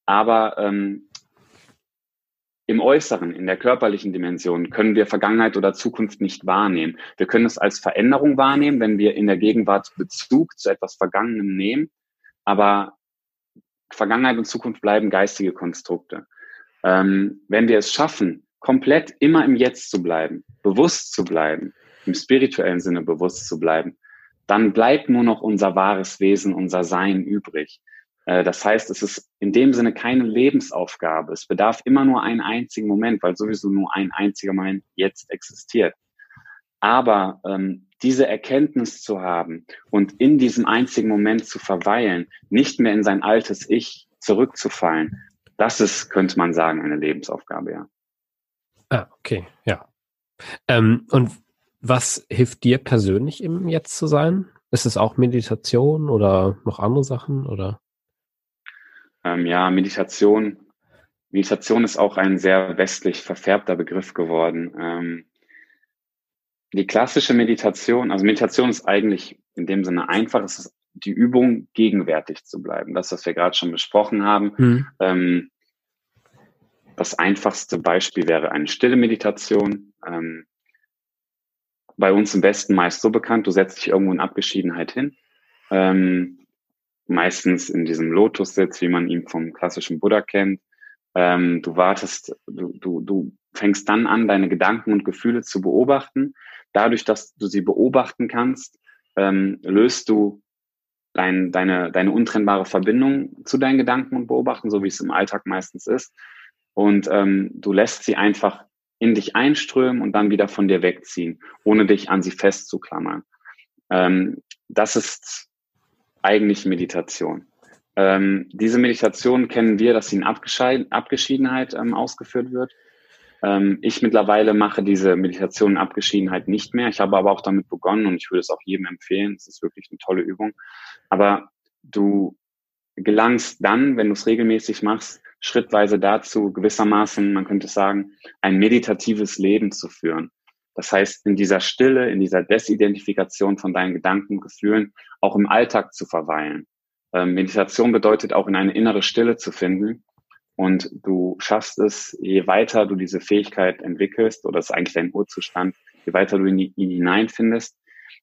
aber ähm, im Äußeren, in der körperlichen Dimension können wir Vergangenheit oder Zukunft nicht wahrnehmen. Wir können es als Veränderung wahrnehmen, wenn wir in der Gegenwart Bezug zu etwas Vergangenem nehmen, aber Vergangenheit und Zukunft bleiben geistige Konstrukte. Ähm, wenn wir es schaffen, komplett immer im Jetzt zu bleiben, bewusst zu bleiben, im spirituellen Sinne bewusst zu bleiben, dann bleibt nur noch unser wahres Wesen, unser Sein übrig. Äh, das heißt, es ist in dem Sinne keine Lebensaufgabe. Es bedarf immer nur einen einzigen Moment, weil sowieso nur ein einziger Moment jetzt existiert. Aber ähm, diese Erkenntnis zu haben und in diesem einzigen Moment zu verweilen, nicht mehr in sein altes Ich zurückzufallen, das ist, könnte man sagen, eine Lebensaufgabe, ja. Ah, okay, ja. Ähm, und was hilft dir persönlich im Jetzt zu sein? Ist es auch Meditation oder noch andere Sachen oder? Ähm, ja, Meditation. Meditation ist auch ein sehr westlich verfärbter Begriff geworden. Ähm, die klassische Meditation, also Meditation ist eigentlich in dem Sinne einfach, es ist die Übung, gegenwärtig zu bleiben. Das, was wir gerade schon besprochen haben. Mhm. Ähm, das einfachste Beispiel wäre eine stille Meditation. Ähm, bei uns im Westen meist so bekannt, du setzt dich irgendwo in Abgeschiedenheit hin. Ähm, meistens in diesem Lotus-Sitz, wie man ihn vom klassischen Buddha kennt. Ähm, du wartest, du, du, du fängst dann an, deine Gedanken und Gefühle zu beobachten. Dadurch, dass du sie beobachten kannst, ähm, löst du dein, deine, deine untrennbare Verbindung zu deinen Gedanken und Beobachten, so wie es im Alltag meistens ist. Und ähm, du lässt sie einfach in dich einströmen und dann wieder von dir wegziehen, ohne dich an sie festzuklammern. Ähm, das ist eigentlich Meditation. Ähm, diese Meditation kennen wir, dass sie in Abgeschiedenheit ähm, ausgeführt wird. Ähm, ich mittlerweile mache diese Meditation in Abgeschiedenheit nicht mehr. Ich habe aber auch damit begonnen und ich würde es auch jedem empfehlen. Es ist wirklich eine tolle Übung. Aber du gelangst dann, wenn du es regelmäßig machst, schrittweise dazu, gewissermaßen, man könnte sagen, ein meditatives Leben zu führen. Das heißt, in dieser Stille, in dieser Desidentifikation von deinen Gedanken, Gefühlen, auch im Alltag zu verweilen. Ähm, Meditation bedeutet auch in eine innere Stille zu finden. Und du schaffst es, je weiter du diese Fähigkeit entwickelst, oder das ist eigentlich dein Urzustand, je weiter du in ihn hineinfindest,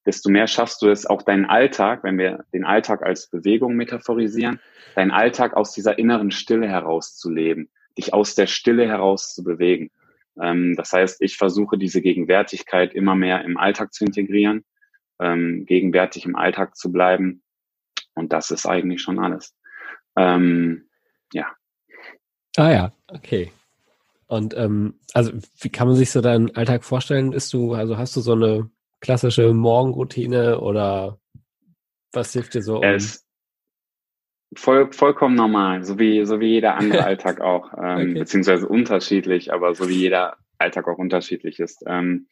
desto mehr schaffst du es, auch deinen Alltag, wenn wir den Alltag als Bewegung metaphorisieren, deinen Alltag aus dieser inneren Stille herauszuleben, dich aus der Stille heraus zu bewegen. Ähm, das heißt, ich versuche diese Gegenwärtigkeit immer mehr im Alltag zu integrieren, ähm, gegenwärtig im Alltag zu bleiben. Und das ist eigentlich schon alles. Ähm, ja. Ah ja, okay. Und ähm, also wie kann man sich so deinen Alltag vorstellen? Ist du, also hast du so eine klassische Morgenroutine oder was hilft dir so? Um? Es voll, vollkommen normal, so wie, so wie jeder andere Alltag auch, ähm, okay. beziehungsweise unterschiedlich, aber so wie jeder Alltag auch unterschiedlich ist. Ähm,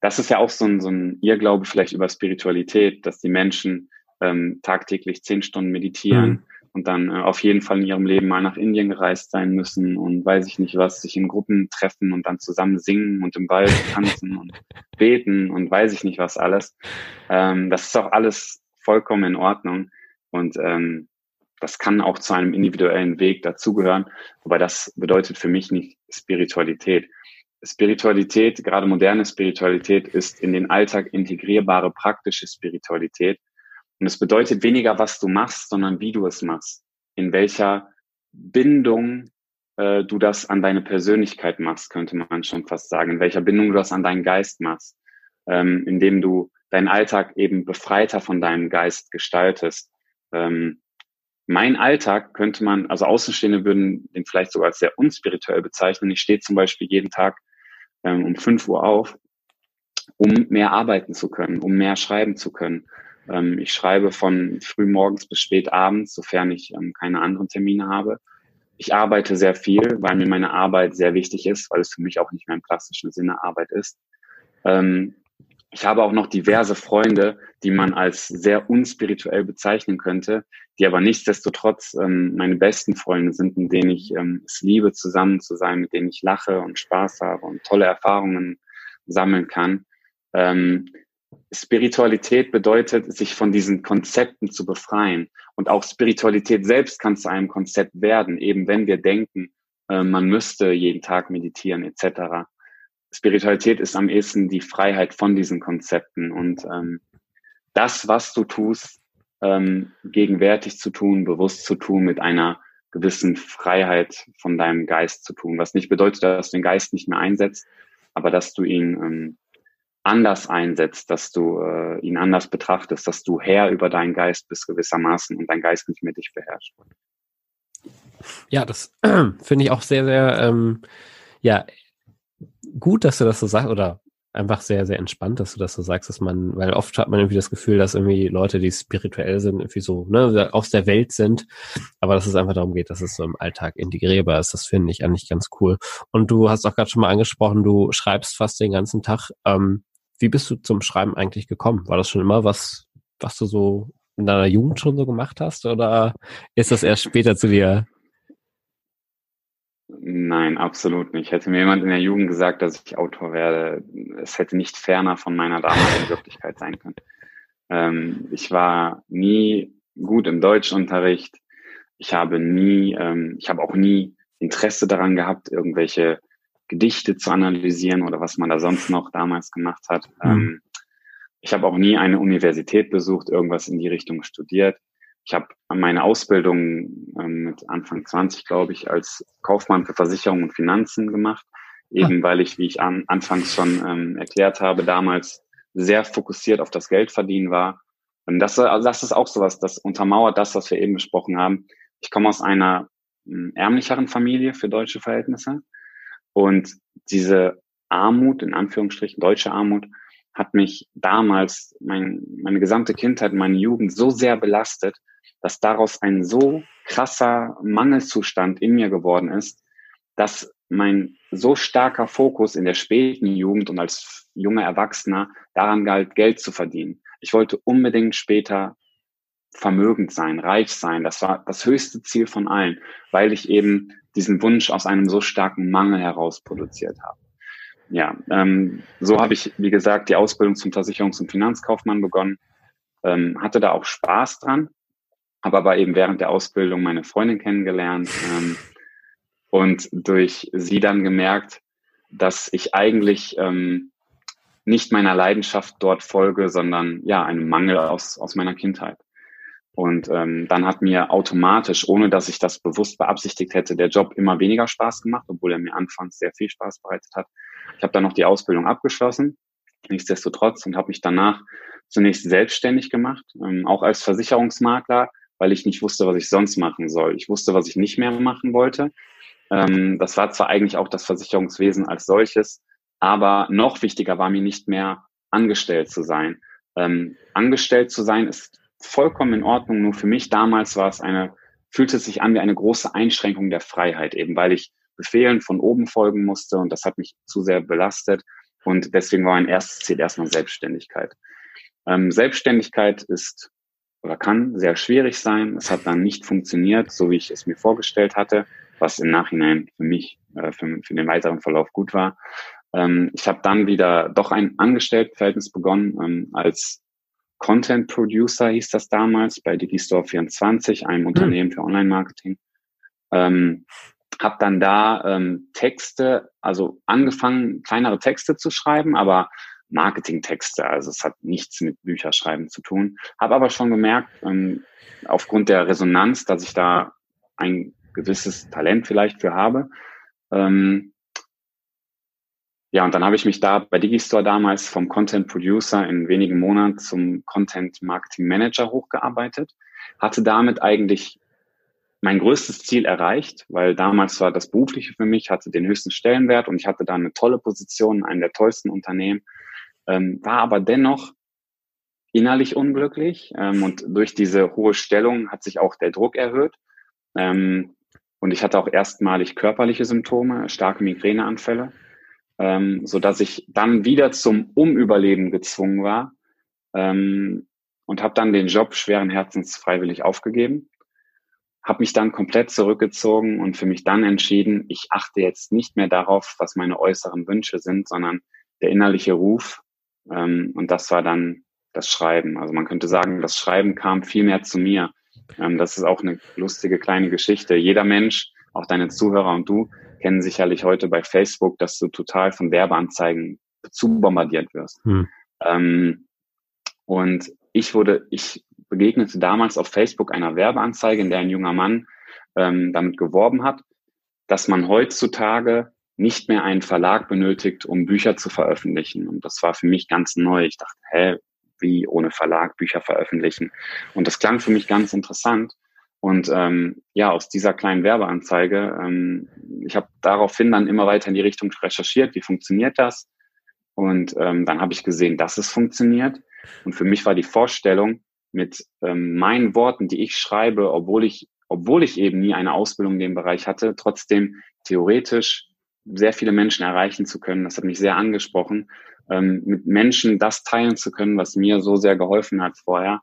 das ist ja auch so ein, so ein Irrglaube vielleicht über Spiritualität, dass die Menschen ähm, tagtäglich zehn Stunden meditieren mhm. und dann äh, auf jeden Fall in ihrem Leben mal nach Indien gereist sein müssen und weiß ich nicht was, sich in Gruppen treffen und dann zusammen singen und im Wald tanzen und beten und weiß ich nicht was alles. Ähm, das ist auch alles vollkommen in Ordnung. Und ähm, das kann auch zu einem individuellen Weg dazugehören, aber das bedeutet für mich nicht Spiritualität. Spiritualität, gerade moderne Spiritualität, ist in den Alltag integrierbare, praktische Spiritualität. Und es bedeutet weniger, was du machst, sondern wie du es machst. In welcher Bindung äh, du das an deine Persönlichkeit machst, könnte man schon fast sagen. In welcher Bindung du das an deinen Geist machst. Ähm, indem du deinen Alltag eben befreiter von deinem Geist gestaltest. Ähm, mein Alltag könnte man, also Außenstehende würden den vielleicht sogar als sehr unspirituell bezeichnen. Ich stehe zum Beispiel jeden Tag ähm, um 5 Uhr auf, um mehr arbeiten zu können, um mehr schreiben zu können. Ähm, ich schreibe von früh morgens bis spät abends, sofern ich ähm, keine anderen Termine habe. Ich arbeite sehr viel, weil mir meine Arbeit sehr wichtig ist, weil es für mich auch nicht mehr im klassischen Sinne Arbeit ist. Ähm, ich habe auch noch diverse Freunde, die man als sehr unspirituell bezeichnen könnte, die aber nichtsdestotrotz ähm, meine besten Freunde sind, mit denen ich ähm, es liebe, zusammen zu sein, mit denen ich lache und Spaß habe und tolle Erfahrungen sammeln kann. Ähm, Spiritualität bedeutet, sich von diesen Konzepten zu befreien. Und auch Spiritualität selbst kann zu einem Konzept werden, eben wenn wir denken, äh, man müsste jeden Tag meditieren etc. Spiritualität ist am ehesten die Freiheit von diesen Konzepten und ähm, das, was du tust, ähm, gegenwärtig zu tun, bewusst zu tun, mit einer gewissen Freiheit von deinem Geist zu tun. Was nicht bedeutet, dass du den Geist nicht mehr einsetzt, aber dass du ihn ähm, anders einsetzt, dass du äh, ihn anders betrachtest, dass du Herr über deinen Geist bist gewissermaßen und dein Geist nicht mehr dich beherrscht. Ja, das finde ich auch sehr, sehr ähm, ja, gut, dass du das so sagst, oder einfach sehr, sehr entspannt, dass du das so sagst, dass man, weil oft hat man irgendwie das Gefühl, dass irgendwie Leute, die spirituell sind, irgendwie so, ne, aus der Welt sind, aber dass es einfach darum geht, dass es so im Alltag integrierbar ist, das finde ich eigentlich ganz cool. Und du hast auch gerade schon mal angesprochen, du schreibst fast den ganzen Tag. Ähm, wie bist du zum Schreiben eigentlich gekommen? War das schon immer was, was du so in deiner Jugend schon so gemacht hast, oder ist das erst später zu dir Nein, absolut nicht. Hätte mir jemand in der Jugend gesagt, dass ich Autor werde, es hätte nicht ferner von meiner damaligen Wirklichkeit sein können. Ähm, ich war nie gut im Deutschunterricht. Ich habe nie, ähm, ich habe auch nie Interesse daran gehabt, irgendwelche Gedichte zu analysieren oder was man da sonst noch damals gemacht hat. Mhm. Ähm, ich habe auch nie eine Universität besucht, irgendwas in die Richtung studiert. Ich habe meine Ausbildung ähm, mit Anfang 20, glaube ich, als Kaufmann für Versicherung und Finanzen gemacht. Eben ah. weil ich, wie ich an, anfangs schon ähm, erklärt habe, damals sehr fokussiert auf das Geldverdienen war. Und das, also das ist auch sowas, das untermauert das, was wir eben besprochen haben. Ich komme aus einer ähm, ärmlicheren Familie für deutsche Verhältnisse. Und diese Armut, in Anführungsstrichen deutsche Armut, hat mich damals, mein, meine gesamte Kindheit, meine Jugend so sehr belastet, dass daraus ein so krasser Mangelzustand in mir geworden ist, dass mein so starker Fokus in der späten Jugend und als junger Erwachsener daran galt, Geld zu verdienen. Ich wollte unbedingt später vermögend sein, reich sein. Das war das höchste Ziel von allen, weil ich eben diesen Wunsch aus einem so starken Mangel heraus produziert habe. Ja, ähm, so habe ich, wie gesagt, die Ausbildung zum Versicherungs- und Finanzkaufmann begonnen, ähm, hatte da auch Spaß dran, habe aber eben während der Ausbildung meine Freundin kennengelernt ähm, und durch sie dann gemerkt, dass ich eigentlich ähm, nicht meiner Leidenschaft dort folge, sondern ja, einem Mangel aus, aus meiner Kindheit. Und ähm, dann hat mir automatisch, ohne dass ich das bewusst beabsichtigt hätte, der Job immer weniger Spaß gemacht, obwohl er mir anfangs sehr viel Spaß bereitet hat. Ich habe dann noch die Ausbildung abgeschlossen, nichtsdestotrotz, und habe mich danach zunächst selbstständig gemacht, ähm, auch als Versicherungsmakler, weil ich nicht wusste, was ich sonst machen soll. Ich wusste, was ich nicht mehr machen wollte. Ähm, das war zwar eigentlich auch das Versicherungswesen als solches, aber noch wichtiger war mir nicht mehr angestellt zu sein. Ähm, angestellt zu sein ist vollkommen in Ordnung, nur für mich damals war es eine, fühlte es sich an wie eine große Einschränkung der Freiheit, eben weil ich Befehlen von oben folgen musste und das hat mich zu sehr belastet und deswegen war mein erstes Ziel erstmal Selbstständigkeit. Ähm, Selbstständigkeit ist oder kann sehr schwierig sein. Es hat dann nicht funktioniert, so wie ich es mir vorgestellt hatte, was im Nachhinein für mich, äh, für, für den weiteren Verlauf gut war. Ähm, ich habe dann wieder doch ein Angestelltenverhältnis begonnen ähm, als Content Producer hieß das damals bei Digistore 24, einem hm. Unternehmen für Online-Marketing. Ähm, habe dann da ähm, Texte, also angefangen, kleinere Texte zu schreiben, aber Marketingtexte, also es hat nichts mit Bücherschreiben zu tun. Habe aber schon gemerkt, ähm, aufgrund der Resonanz, dass ich da ein gewisses Talent vielleicht für habe. Ähm, ja, und dann habe ich mich da bei Digistore damals vom Content Producer in wenigen Monaten zum Content Marketing Manager hochgearbeitet, hatte damit eigentlich mein größtes Ziel erreicht, weil damals war das Berufliche für mich, hatte den höchsten Stellenwert und ich hatte da eine tolle Position in einem der tollsten Unternehmen, ähm, war aber dennoch innerlich unglücklich ähm, und durch diese hohe Stellung hat sich auch der Druck erhöht ähm, und ich hatte auch erstmalig körperliche Symptome, starke Migräneanfälle, ähm, so dass ich dann wieder zum Umüberleben gezwungen war ähm, und habe dann den Job schweren Herzens freiwillig aufgegeben habe mich dann komplett zurückgezogen und für mich dann entschieden, ich achte jetzt nicht mehr darauf, was meine äußeren Wünsche sind, sondern der innerliche Ruf. Ähm, und das war dann das Schreiben. Also man könnte sagen, das Schreiben kam viel mehr zu mir. Ähm, das ist auch eine lustige kleine Geschichte. Jeder Mensch, auch deine Zuhörer und du, kennen sicherlich heute bei Facebook, dass du total von Werbeanzeigen zu bombardiert wirst. Hm. Ähm, und ich wurde, ich begegnete damals auf Facebook einer Werbeanzeige, in der ein junger Mann ähm, damit geworben hat, dass man heutzutage nicht mehr einen Verlag benötigt, um Bücher zu veröffentlichen. Und das war für mich ganz neu. Ich dachte, hä, wie ohne Verlag Bücher veröffentlichen? Und das klang für mich ganz interessant. Und ähm, ja, aus dieser kleinen Werbeanzeige, ähm, ich habe daraufhin dann immer weiter in die Richtung recherchiert, wie funktioniert das? Und ähm, dann habe ich gesehen, dass es funktioniert. Und für mich war die Vorstellung, mit ähm, meinen Worten, die ich schreibe, obwohl ich, obwohl ich eben nie eine Ausbildung in dem Bereich hatte, trotzdem theoretisch sehr viele Menschen erreichen zu können. Das hat mich sehr angesprochen, ähm, mit Menschen das teilen zu können, was mir so sehr geholfen hat vorher.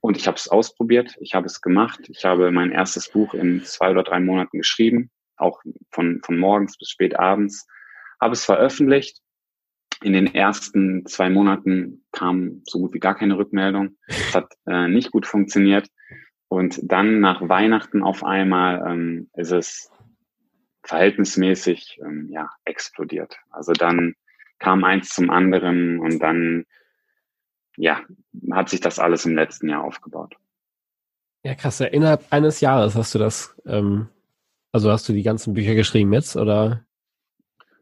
Und ich habe es ausprobiert, ich habe es gemacht. Ich habe mein erstes Buch in zwei oder drei Monaten geschrieben, auch von, von morgens bis spät abends, habe es veröffentlicht in den ersten zwei Monaten kam so gut wie gar keine Rückmeldung. Das hat äh, nicht gut funktioniert. Und dann nach Weihnachten auf einmal ähm, ist es verhältnismäßig ähm, ja, explodiert. Also dann kam eins zum anderen und dann ja, hat sich das alles im letzten Jahr aufgebaut. Ja, krass. Innerhalb eines Jahres hast du das, ähm, also hast du die ganzen Bücher geschrieben jetzt oder?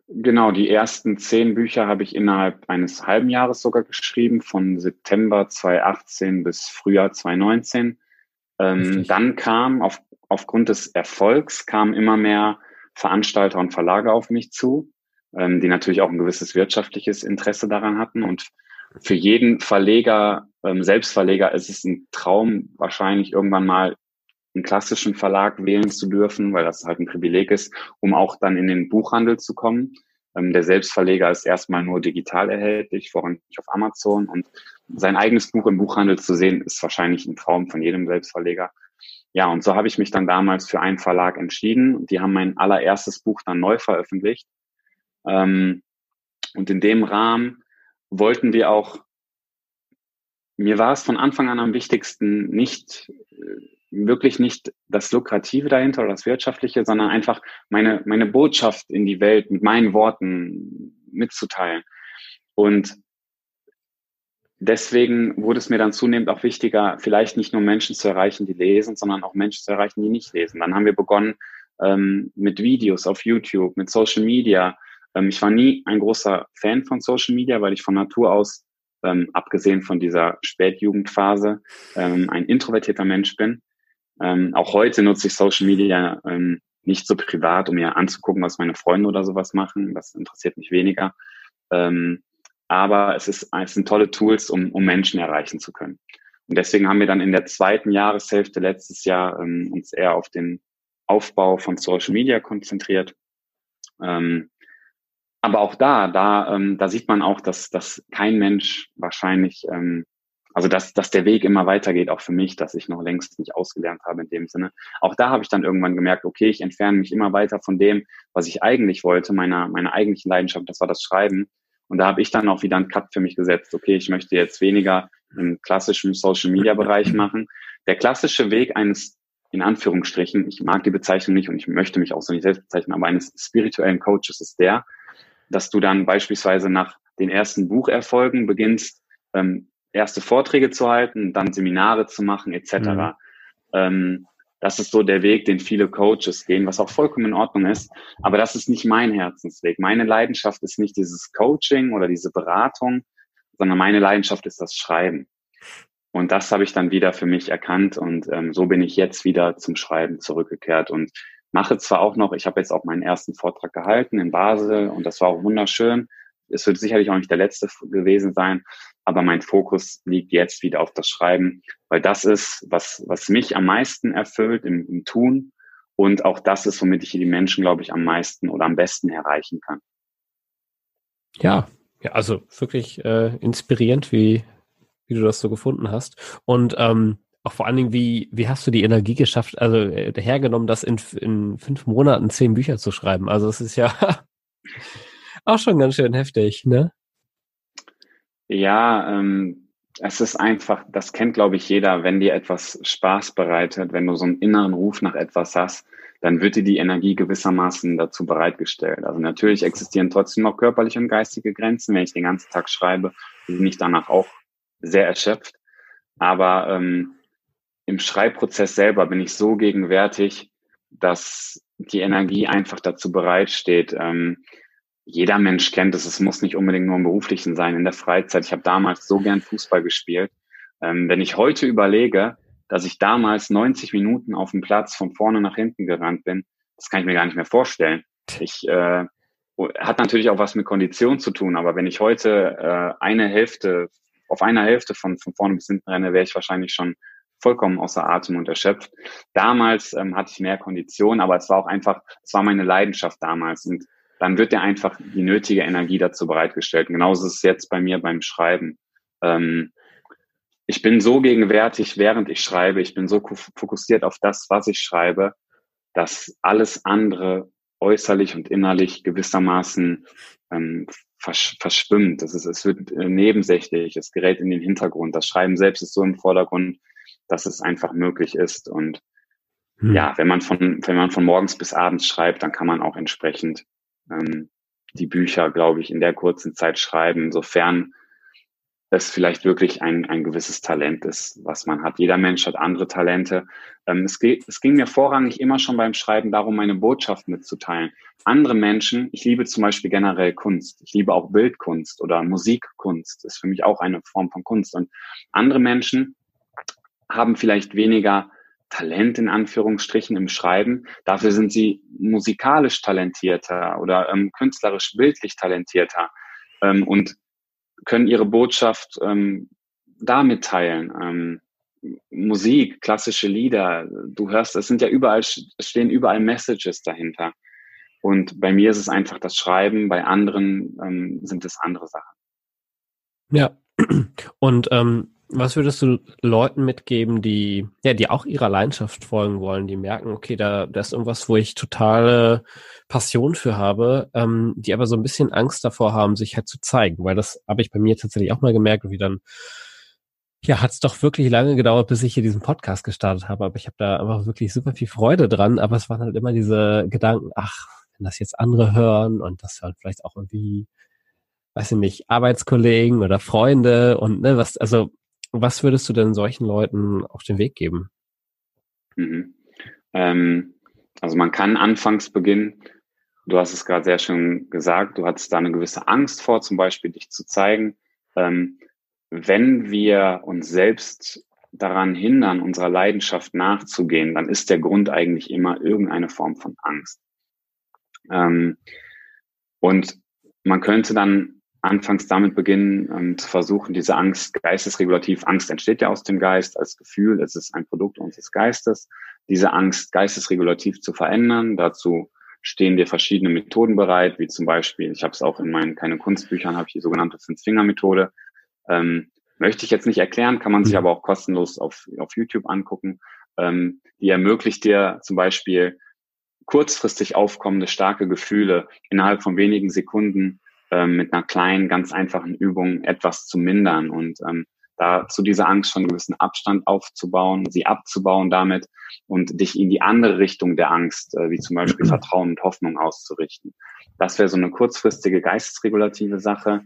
Genau, die ersten zehn Bücher habe ich innerhalb eines halben Jahres sogar geschrieben, von September 2018 bis Frühjahr 2019. Ähm, dann kam auf, aufgrund des Erfolgs kamen immer mehr Veranstalter und Verlage auf mich zu, ähm, die natürlich auch ein gewisses wirtschaftliches Interesse daran hatten. Und für jeden Verleger, ähm, Selbstverleger, ist es ein Traum, wahrscheinlich irgendwann mal einen klassischen Verlag wählen zu dürfen, weil das halt ein Privileg ist, um auch dann in den Buchhandel zu kommen. Ähm, der Selbstverleger ist erstmal nur digital erhältlich, vorrangig auf Amazon. Und sein eigenes Buch im Buchhandel zu sehen, ist wahrscheinlich ein Traum von jedem Selbstverleger. Ja, und so habe ich mich dann damals für einen Verlag entschieden. Die haben mein allererstes Buch dann neu veröffentlicht. Ähm, und in dem Rahmen wollten wir auch, mir war es von Anfang an am wichtigsten, nicht äh, wirklich nicht das Lukrative dahinter oder das Wirtschaftliche, sondern einfach meine, meine Botschaft in die Welt mit meinen Worten mitzuteilen. Und deswegen wurde es mir dann zunehmend auch wichtiger, vielleicht nicht nur Menschen zu erreichen, die lesen, sondern auch Menschen zu erreichen, die nicht lesen. Dann haben wir begonnen ähm, mit Videos auf YouTube, mit Social Media. Ähm, ich war nie ein großer Fan von Social Media, weil ich von Natur aus, ähm, abgesehen von dieser Spätjugendphase, ähm, ein introvertierter Mensch bin. Ähm, auch heute nutze ich Social Media ähm, nicht so privat, um mir anzugucken, was meine Freunde oder sowas machen. Das interessiert mich weniger. Ähm, aber es, ist, es sind tolle Tools, um, um Menschen erreichen zu können. Und deswegen haben wir dann in der zweiten Jahreshälfte letztes Jahr ähm, uns eher auf den Aufbau von Social Media konzentriert. Ähm, aber auch da, da, ähm, da sieht man auch, dass, dass kein Mensch wahrscheinlich ähm, also dass, dass der Weg immer weitergeht, auch für mich, dass ich noch längst nicht ausgelernt habe in dem Sinne. Auch da habe ich dann irgendwann gemerkt, okay, ich entferne mich immer weiter von dem, was ich eigentlich wollte, meiner, meiner eigentlichen Leidenschaft, das war das Schreiben. Und da habe ich dann auch wieder einen Cut für mich gesetzt. Okay, ich möchte jetzt weniger im klassischen Social Media Bereich machen. Der klassische Weg eines in Anführungsstrichen, ich mag die Bezeichnung nicht und ich möchte mich auch so nicht selbst bezeichnen, aber eines spirituellen Coaches ist der, dass du dann beispielsweise nach den ersten Bucherfolgen beginnst, ähm, erste Vorträge zu halten, dann Seminare zu machen, etc. Mhm. Ähm, das ist so der Weg, den viele Coaches gehen, was auch vollkommen in Ordnung ist. Aber das ist nicht mein Herzensweg. Meine Leidenschaft ist nicht dieses Coaching oder diese Beratung, sondern meine Leidenschaft ist das Schreiben. Und das habe ich dann wieder für mich erkannt und ähm, so bin ich jetzt wieder zum Schreiben zurückgekehrt und mache zwar auch noch, ich habe jetzt auch meinen ersten Vortrag gehalten in Basel und das war auch wunderschön. Es wird sicherlich auch nicht der letzte gewesen sein, aber mein Fokus liegt jetzt wieder auf das Schreiben, weil das ist, was, was mich am meisten erfüllt im, im Tun und auch das ist, womit ich die Menschen, glaube ich, am meisten oder am besten erreichen kann. Ja, ja, also wirklich äh, inspirierend, wie, wie du das so gefunden hast. Und ähm, auch vor allen Dingen, wie, wie hast du die Energie geschafft, also äh, hergenommen, das in, in fünf Monaten zehn Bücher zu schreiben? Also es ist ja auch schon ganz schön heftig, ne? Ja, ähm, es ist einfach, das kennt, glaube ich, jeder, wenn dir etwas Spaß bereitet, wenn du so einen inneren Ruf nach etwas hast, dann wird dir die Energie gewissermaßen dazu bereitgestellt. Also natürlich existieren trotzdem noch körperliche und geistige Grenzen. Wenn ich den ganzen Tag schreibe, bin ich danach auch sehr erschöpft. Aber ähm, im Schreibprozess selber bin ich so gegenwärtig, dass die Energie einfach dazu bereitsteht. Ähm, jeder Mensch kennt es, es muss nicht unbedingt nur im Beruflichen sein, in der Freizeit. Ich habe damals so gern Fußball gespielt. Ähm, wenn ich heute überlege, dass ich damals 90 Minuten auf dem Platz von vorne nach hinten gerannt bin, das kann ich mir gar nicht mehr vorstellen. Ich äh, hat natürlich auch was mit Kondition zu tun, aber wenn ich heute äh, eine Hälfte, auf einer Hälfte von, von vorne bis hinten renne, wäre ich wahrscheinlich schon vollkommen außer Atem und erschöpft. Damals ähm, hatte ich mehr Kondition, aber es war auch einfach, es war meine Leidenschaft damals und dann wird dir einfach die nötige Energie dazu bereitgestellt. Und genauso ist es jetzt bei mir beim Schreiben. Ähm, ich bin so gegenwärtig, während ich schreibe, ich bin so fokussiert auf das, was ich schreibe, dass alles andere äußerlich und innerlich gewissermaßen ähm, versch verschwimmt. Das ist, es wird äh, nebensächlich, es gerät in den Hintergrund. Das Schreiben selbst ist so im Vordergrund, dass es einfach möglich ist. Und hm. ja, wenn man von, wenn man von morgens bis abends schreibt, dann kann man auch entsprechend ähm, die Bücher, glaube ich, in der kurzen Zeit schreiben, sofern es vielleicht wirklich ein, ein gewisses Talent ist, was man hat. Jeder Mensch hat andere Talente. Ähm, es, geht, es ging mir vorrangig immer schon beim Schreiben darum, meine Botschaft mitzuteilen. Andere Menschen, ich liebe zum Beispiel generell Kunst. Ich liebe auch Bildkunst oder Musikkunst. Ist für mich auch eine Form von Kunst. Und andere Menschen haben vielleicht weniger Talent in Anführungsstrichen im Schreiben. Dafür sind sie musikalisch talentierter oder ähm, künstlerisch bildlich talentierter ähm, und können ihre Botschaft ähm, damit teilen. Ähm, Musik, klassische Lieder, du hörst, es sind ja überall, es stehen überall Messages dahinter. Und bei mir ist es einfach das Schreiben, bei anderen ähm, sind es andere Sachen. Ja, und ähm, was würdest du Leuten mitgeben, die, ja, die auch ihrer Leidenschaft folgen wollen, die merken, okay, da, da ist irgendwas, wo ich totale Passion für habe, ähm, die aber so ein bisschen Angst davor haben, sich halt zu zeigen, weil das habe ich bei mir tatsächlich auch mal gemerkt wie dann, ja, hat es doch wirklich lange gedauert, bis ich hier diesen Podcast gestartet habe, aber ich habe da einfach wirklich super viel Freude dran, aber es waren halt immer diese Gedanken, ach, wenn das jetzt andere hören und das hören vielleicht auch irgendwie weiß ich nicht, Arbeitskollegen oder Freunde und ne, was, also was würdest du denn solchen Leuten auf den Weg geben? Mhm. Ähm, also man kann anfangs beginnen. Du hast es gerade sehr schön gesagt. Du hattest da eine gewisse Angst vor, zum Beispiel dich zu zeigen. Ähm, wenn wir uns selbst daran hindern, unserer Leidenschaft nachzugehen, dann ist der Grund eigentlich immer irgendeine Form von Angst. Ähm, und man könnte dann anfangs damit beginnen, ähm, zu versuchen, diese Angst geistesregulativ, Angst entsteht ja aus dem Geist als Gefühl, es ist ein Produkt unseres Geistes, diese Angst geistesregulativ zu verändern. Dazu stehen dir verschiedene Methoden bereit, wie zum Beispiel, ich habe es auch in meinen keine Kunstbüchern, habe ich die sogenannte Fünf-Finger-Methode. Ähm, möchte ich jetzt nicht erklären, kann man sich mhm. aber auch kostenlos auf, auf YouTube angucken. Ähm, die ermöglicht dir zum Beispiel kurzfristig aufkommende starke Gefühle innerhalb von wenigen Sekunden ähm, mit einer kleinen, ganz einfachen Übung etwas zu mindern. Und ähm, da zu dieser Angst schon einen gewissen Abstand aufzubauen, sie abzubauen damit und dich in die andere Richtung der Angst, äh, wie zum Beispiel Vertrauen und Hoffnung auszurichten. Das wäre so eine kurzfristige geistesregulative Sache.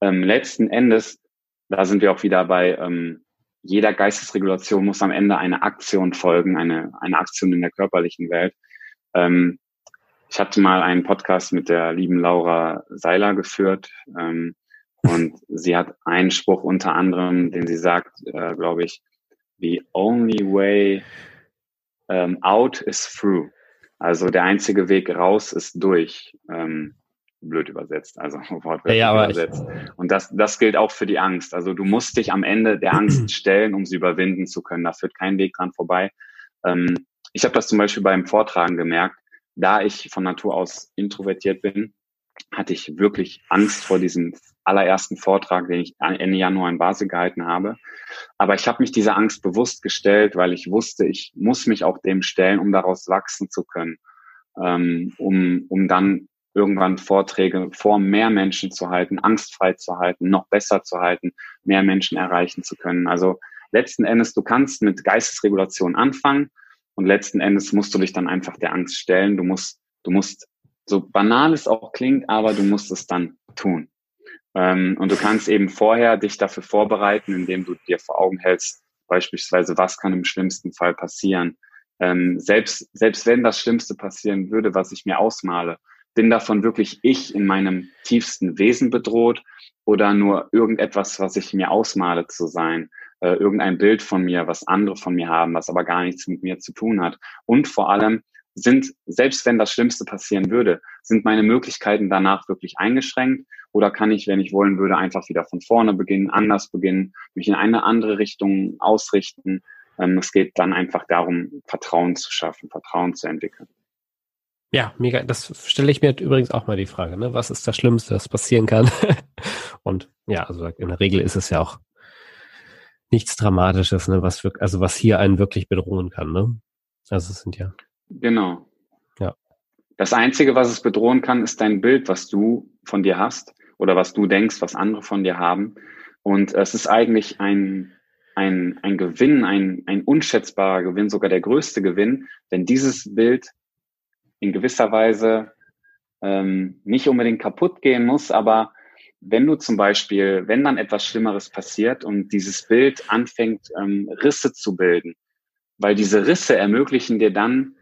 Ähm, letzten Endes, da sind wir auch wieder bei, ähm, jeder Geistesregulation muss am Ende eine Aktion folgen, eine, eine Aktion in der körperlichen Welt. Ähm, ich hatte mal einen Podcast mit der lieben Laura Seiler geführt. Ähm, und sie hat einen Spruch unter anderem, den sie sagt, äh, glaube ich, the only way um, out is through. Also der einzige Weg raus ist durch. Ähm, blöd übersetzt, also wortwörtlich ja, übersetzt. Und das, das gilt auch für die Angst. Also du musst dich am Ende der Angst stellen, um sie überwinden zu können. Da führt kein Weg dran vorbei. Ähm, ich habe das zum Beispiel beim Vortragen gemerkt, da ich von Natur aus introvertiert bin, hatte ich wirklich Angst vor diesem allerersten Vortrag, den ich Ende Januar in Basel gehalten habe. Aber ich habe mich dieser Angst bewusst gestellt, weil ich wusste, ich muss mich auch dem stellen, um daraus wachsen zu können, ähm, um, um dann irgendwann Vorträge vor mehr Menschen zu halten, angstfrei zu halten, noch besser zu halten, mehr Menschen erreichen zu können. Also letzten Endes, du kannst mit Geistesregulation anfangen und letzten Endes musst du dich dann einfach der Angst stellen. Du musst, du musst so banal es auch klingt, aber du musst es dann tun. Ähm, und du kannst eben vorher dich dafür vorbereiten, indem du dir vor Augen hältst, beispielsweise, was kann im schlimmsten Fall passieren. Ähm, selbst, selbst wenn das Schlimmste passieren würde, was ich mir ausmale, bin davon wirklich ich in meinem tiefsten Wesen bedroht oder nur irgendetwas, was ich mir ausmale zu sein, äh, irgendein Bild von mir, was andere von mir haben, was aber gar nichts mit mir zu tun hat. Und vor allem, sind, selbst wenn das Schlimmste passieren würde, sind meine Möglichkeiten danach wirklich eingeschränkt oder kann ich, wenn ich wollen würde, einfach wieder von vorne beginnen, anders beginnen, mich in eine andere Richtung ausrichten. Ähm, es geht dann einfach darum, Vertrauen zu schaffen, Vertrauen zu entwickeln. Ja, mega. Das stelle ich mir übrigens auch mal die Frage, ne? Was ist das Schlimmste, was passieren kann? Und ja, also in der Regel ist es ja auch nichts Dramatisches, ne? Was wirklich, also was hier einen wirklich bedrohen kann, ne? Also es sind ja Genau. Ja. Das Einzige, was es bedrohen kann, ist dein Bild, was du von dir hast oder was du denkst, was andere von dir haben. Und es ist eigentlich ein, ein, ein Gewinn, ein, ein unschätzbarer Gewinn, sogar der größte Gewinn, wenn dieses Bild in gewisser Weise ähm, nicht unbedingt kaputt gehen muss, aber wenn du zum Beispiel, wenn dann etwas Schlimmeres passiert und dieses Bild anfängt, ähm, Risse zu bilden, weil diese Risse ermöglichen dir dann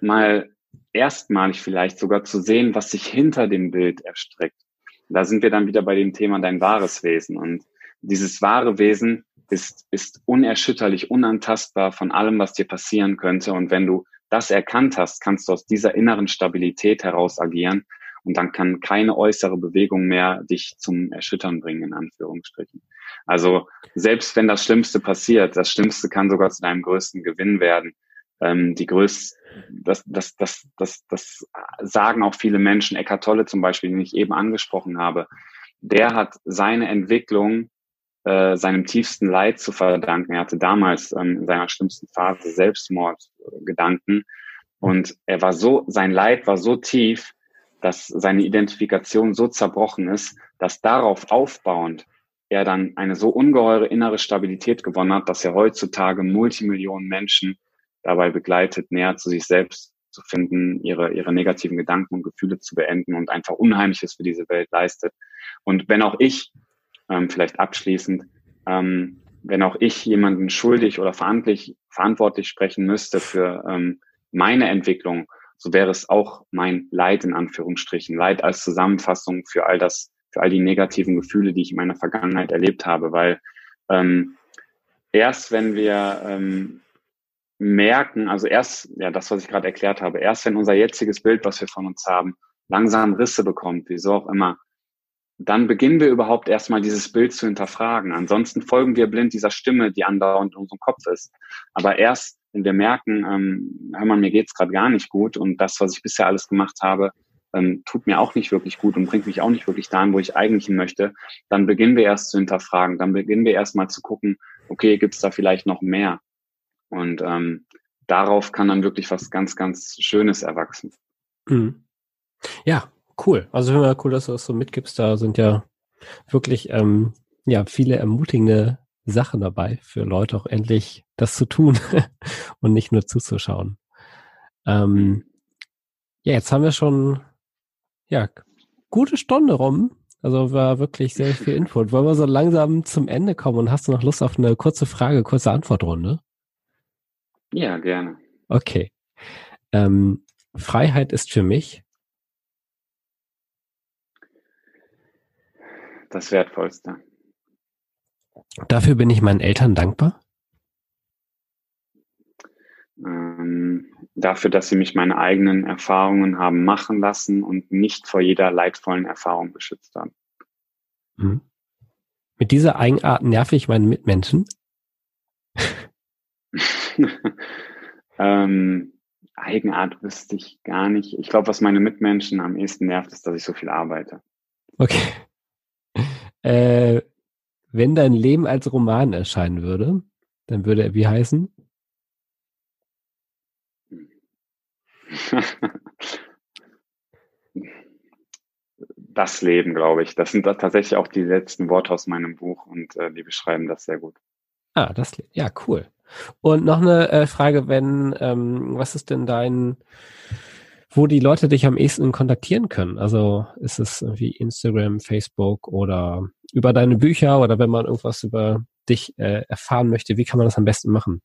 mal erstmalig vielleicht sogar zu sehen, was sich hinter dem Bild erstreckt. Da sind wir dann wieder bei dem Thema dein wahres Wesen. Und dieses wahre Wesen ist, ist unerschütterlich, unantastbar von allem, was dir passieren könnte. Und wenn du das erkannt hast, kannst du aus dieser inneren Stabilität heraus agieren. Und dann kann keine äußere Bewegung mehr dich zum Erschüttern bringen, in Anführungsstrichen. Also selbst wenn das Schlimmste passiert, das Schlimmste kann sogar zu deinem größten Gewinn werden. Ähm, die größte das, das, das, das, das sagen auch viele Menschen. Eckart Tolle zum Beispiel, den ich eben angesprochen habe, der hat seine Entwicklung äh, seinem tiefsten Leid zu verdanken. Er hatte damals ähm, in seiner schlimmsten Phase Selbstmordgedanken und er war so, sein Leid war so tief, dass seine Identifikation so zerbrochen ist, dass darauf aufbauend er dann eine so ungeheure innere Stabilität gewonnen hat, dass er heutzutage Multimillionen Menschen dabei begleitet, näher zu sich selbst zu finden, ihre, ihre negativen Gedanken und Gefühle zu beenden und einfach Unheimliches für diese Welt leistet. Und wenn auch ich, ähm, vielleicht abschließend, ähm, wenn auch ich jemanden schuldig oder verantwortlich, sprechen müsste für ähm, meine Entwicklung, so wäre es auch mein Leid in Anführungsstrichen. Leid als Zusammenfassung für all das, für all die negativen Gefühle, die ich in meiner Vergangenheit erlebt habe, weil ähm, erst wenn wir ähm, merken, also erst, ja, das, was ich gerade erklärt habe, erst wenn unser jetziges Bild, was wir von uns haben, langsam Risse bekommt, wieso auch immer, dann beginnen wir überhaupt erstmal dieses Bild zu hinterfragen. Ansonsten folgen wir blind dieser Stimme, die andauernd in unserem Kopf ist. Aber erst, wenn wir merken, ähm, hör mal, mir geht's gerade gar nicht gut und das, was ich bisher alles gemacht habe, ähm, tut mir auch nicht wirklich gut und bringt mich auch nicht wirklich dahin, wo ich eigentlich hin möchte, dann beginnen wir erst zu hinterfragen. Dann beginnen wir erst mal zu gucken, okay, gibt's da vielleicht noch mehr? Und ähm, darauf kann dann wirklich was ganz, ganz Schönes erwachsen. Mhm. Ja, cool. Also immer cool, dass du das so mitgibst. Da sind ja wirklich ähm, ja viele ermutigende Sachen dabei, für Leute auch endlich das zu tun und nicht nur zuzuschauen. Ähm, ja, jetzt haben wir schon, ja, gute Stunde rum. Also war wirklich sehr viel Input. Wollen wir so langsam zum Ende kommen und hast du noch Lust auf eine kurze Frage, kurze Antwortrunde? Ja, gerne. Okay. Ähm, Freiheit ist für mich das Wertvollste. Dafür bin ich meinen Eltern dankbar. Ähm, dafür, dass sie mich meine eigenen Erfahrungen haben machen lassen und nicht vor jeder leidvollen Erfahrung beschützt haben. Mhm. Mit dieser Eigenart nerve ich meine Mitmenschen. ähm, Eigenart wüsste ich gar nicht. Ich glaube, was meine Mitmenschen am ehesten nervt, ist, dass ich so viel arbeite. Okay. Äh, wenn dein Leben als Roman erscheinen würde, dann würde er wie heißen? das Leben, glaube ich. Das sind tatsächlich auch die letzten Worte aus meinem Buch und äh, die beschreiben das sehr gut. Ah, das, ja, cool. Und noch eine äh, Frage, wenn, ähm, was ist denn dein, wo die Leute dich am ehesten kontaktieren können? Also ist es irgendwie Instagram, Facebook oder über deine Bücher oder wenn man irgendwas über dich äh, erfahren möchte, wie kann man das am besten machen?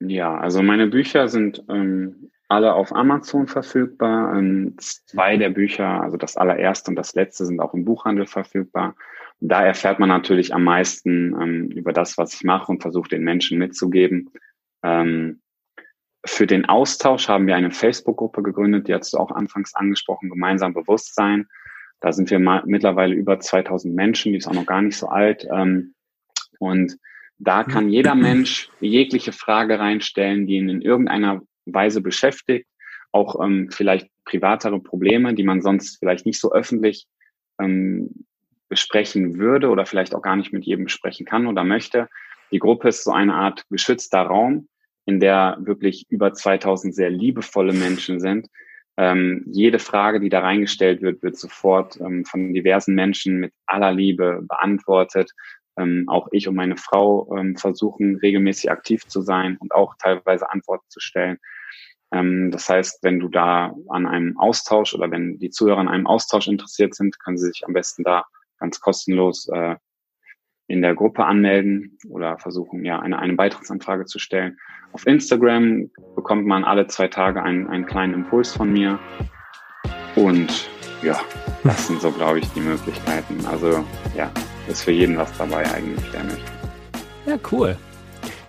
Ja, also meine Bücher sind ähm, alle auf Amazon verfügbar. Ähm, zwei der Bücher, also das allererste und das letzte, sind auch im Buchhandel verfügbar. Da erfährt man natürlich am meisten ähm, über das, was ich mache und versuche den Menschen mitzugeben. Ähm, für den Austausch haben wir eine Facebook-Gruppe gegründet, die hast du auch anfangs angesprochen, gemeinsam Bewusstsein. Da sind wir mal, mittlerweile über 2000 Menschen, die ist auch noch gar nicht so alt. Ähm, und da kann jeder Mensch jegliche Frage reinstellen, die ihn in irgendeiner Weise beschäftigt, auch ähm, vielleicht privatere Probleme, die man sonst vielleicht nicht so öffentlich ähm, besprechen würde oder vielleicht auch gar nicht mit jedem besprechen kann oder möchte. Die Gruppe ist so eine Art geschützter Raum, in der wirklich über 2000 sehr liebevolle Menschen sind. Ähm, jede Frage, die da reingestellt wird, wird sofort ähm, von diversen Menschen mit aller Liebe beantwortet. Ähm, auch ich und meine Frau ähm, versuchen regelmäßig aktiv zu sein und auch teilweise Antworten zu stellen. Ähm, das heißt, wenn du da an einem Austausch oder wenn die Zuhörer an einem Austausch interessiert sind, können sie sich am besten da ganz kostenlos äh, in der Gruppe anmelden oder versuchen, ja, eine, eine Beitrittsanfrage zu stellen. Auf Instagram bekommt man alle zwei Tage einen, einen kleinen Impuls von mir. Und ja, das sind so, glaube ich, die Möglichkeiten. Also ja, ist für jeden was dabei eigentlich, der möchte. Ja, cool.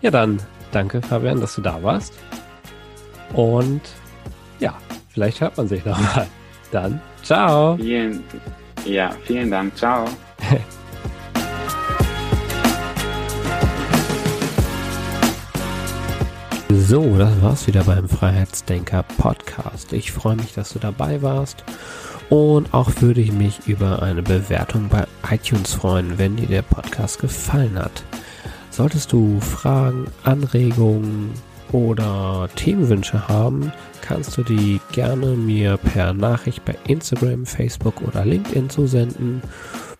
Ja, dann danke, Fabian, dass du da warst. Und ja, vielleicht hört man sich nochmal. Dann, ciao. Vielen, ja, vielen Dank. Ciao. So, das war's wieder beim Freiheitsdenker Podcast. Ich freue mich, dass du dabei warst. Und auch würde ich mich über eine Bewertung bei iTunes freuen, wenn dir der Podcast gefallen hat. Solltest du Fragen, Anregungen oder Themenwünsche haben, kannst du die gerne mir per Nachricht bei Instagram, Facebook oder LinkedIn zusenden.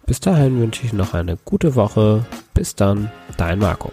Bis dahin wünsche ich noch eine gute Woche. Bis dann, dein Marco.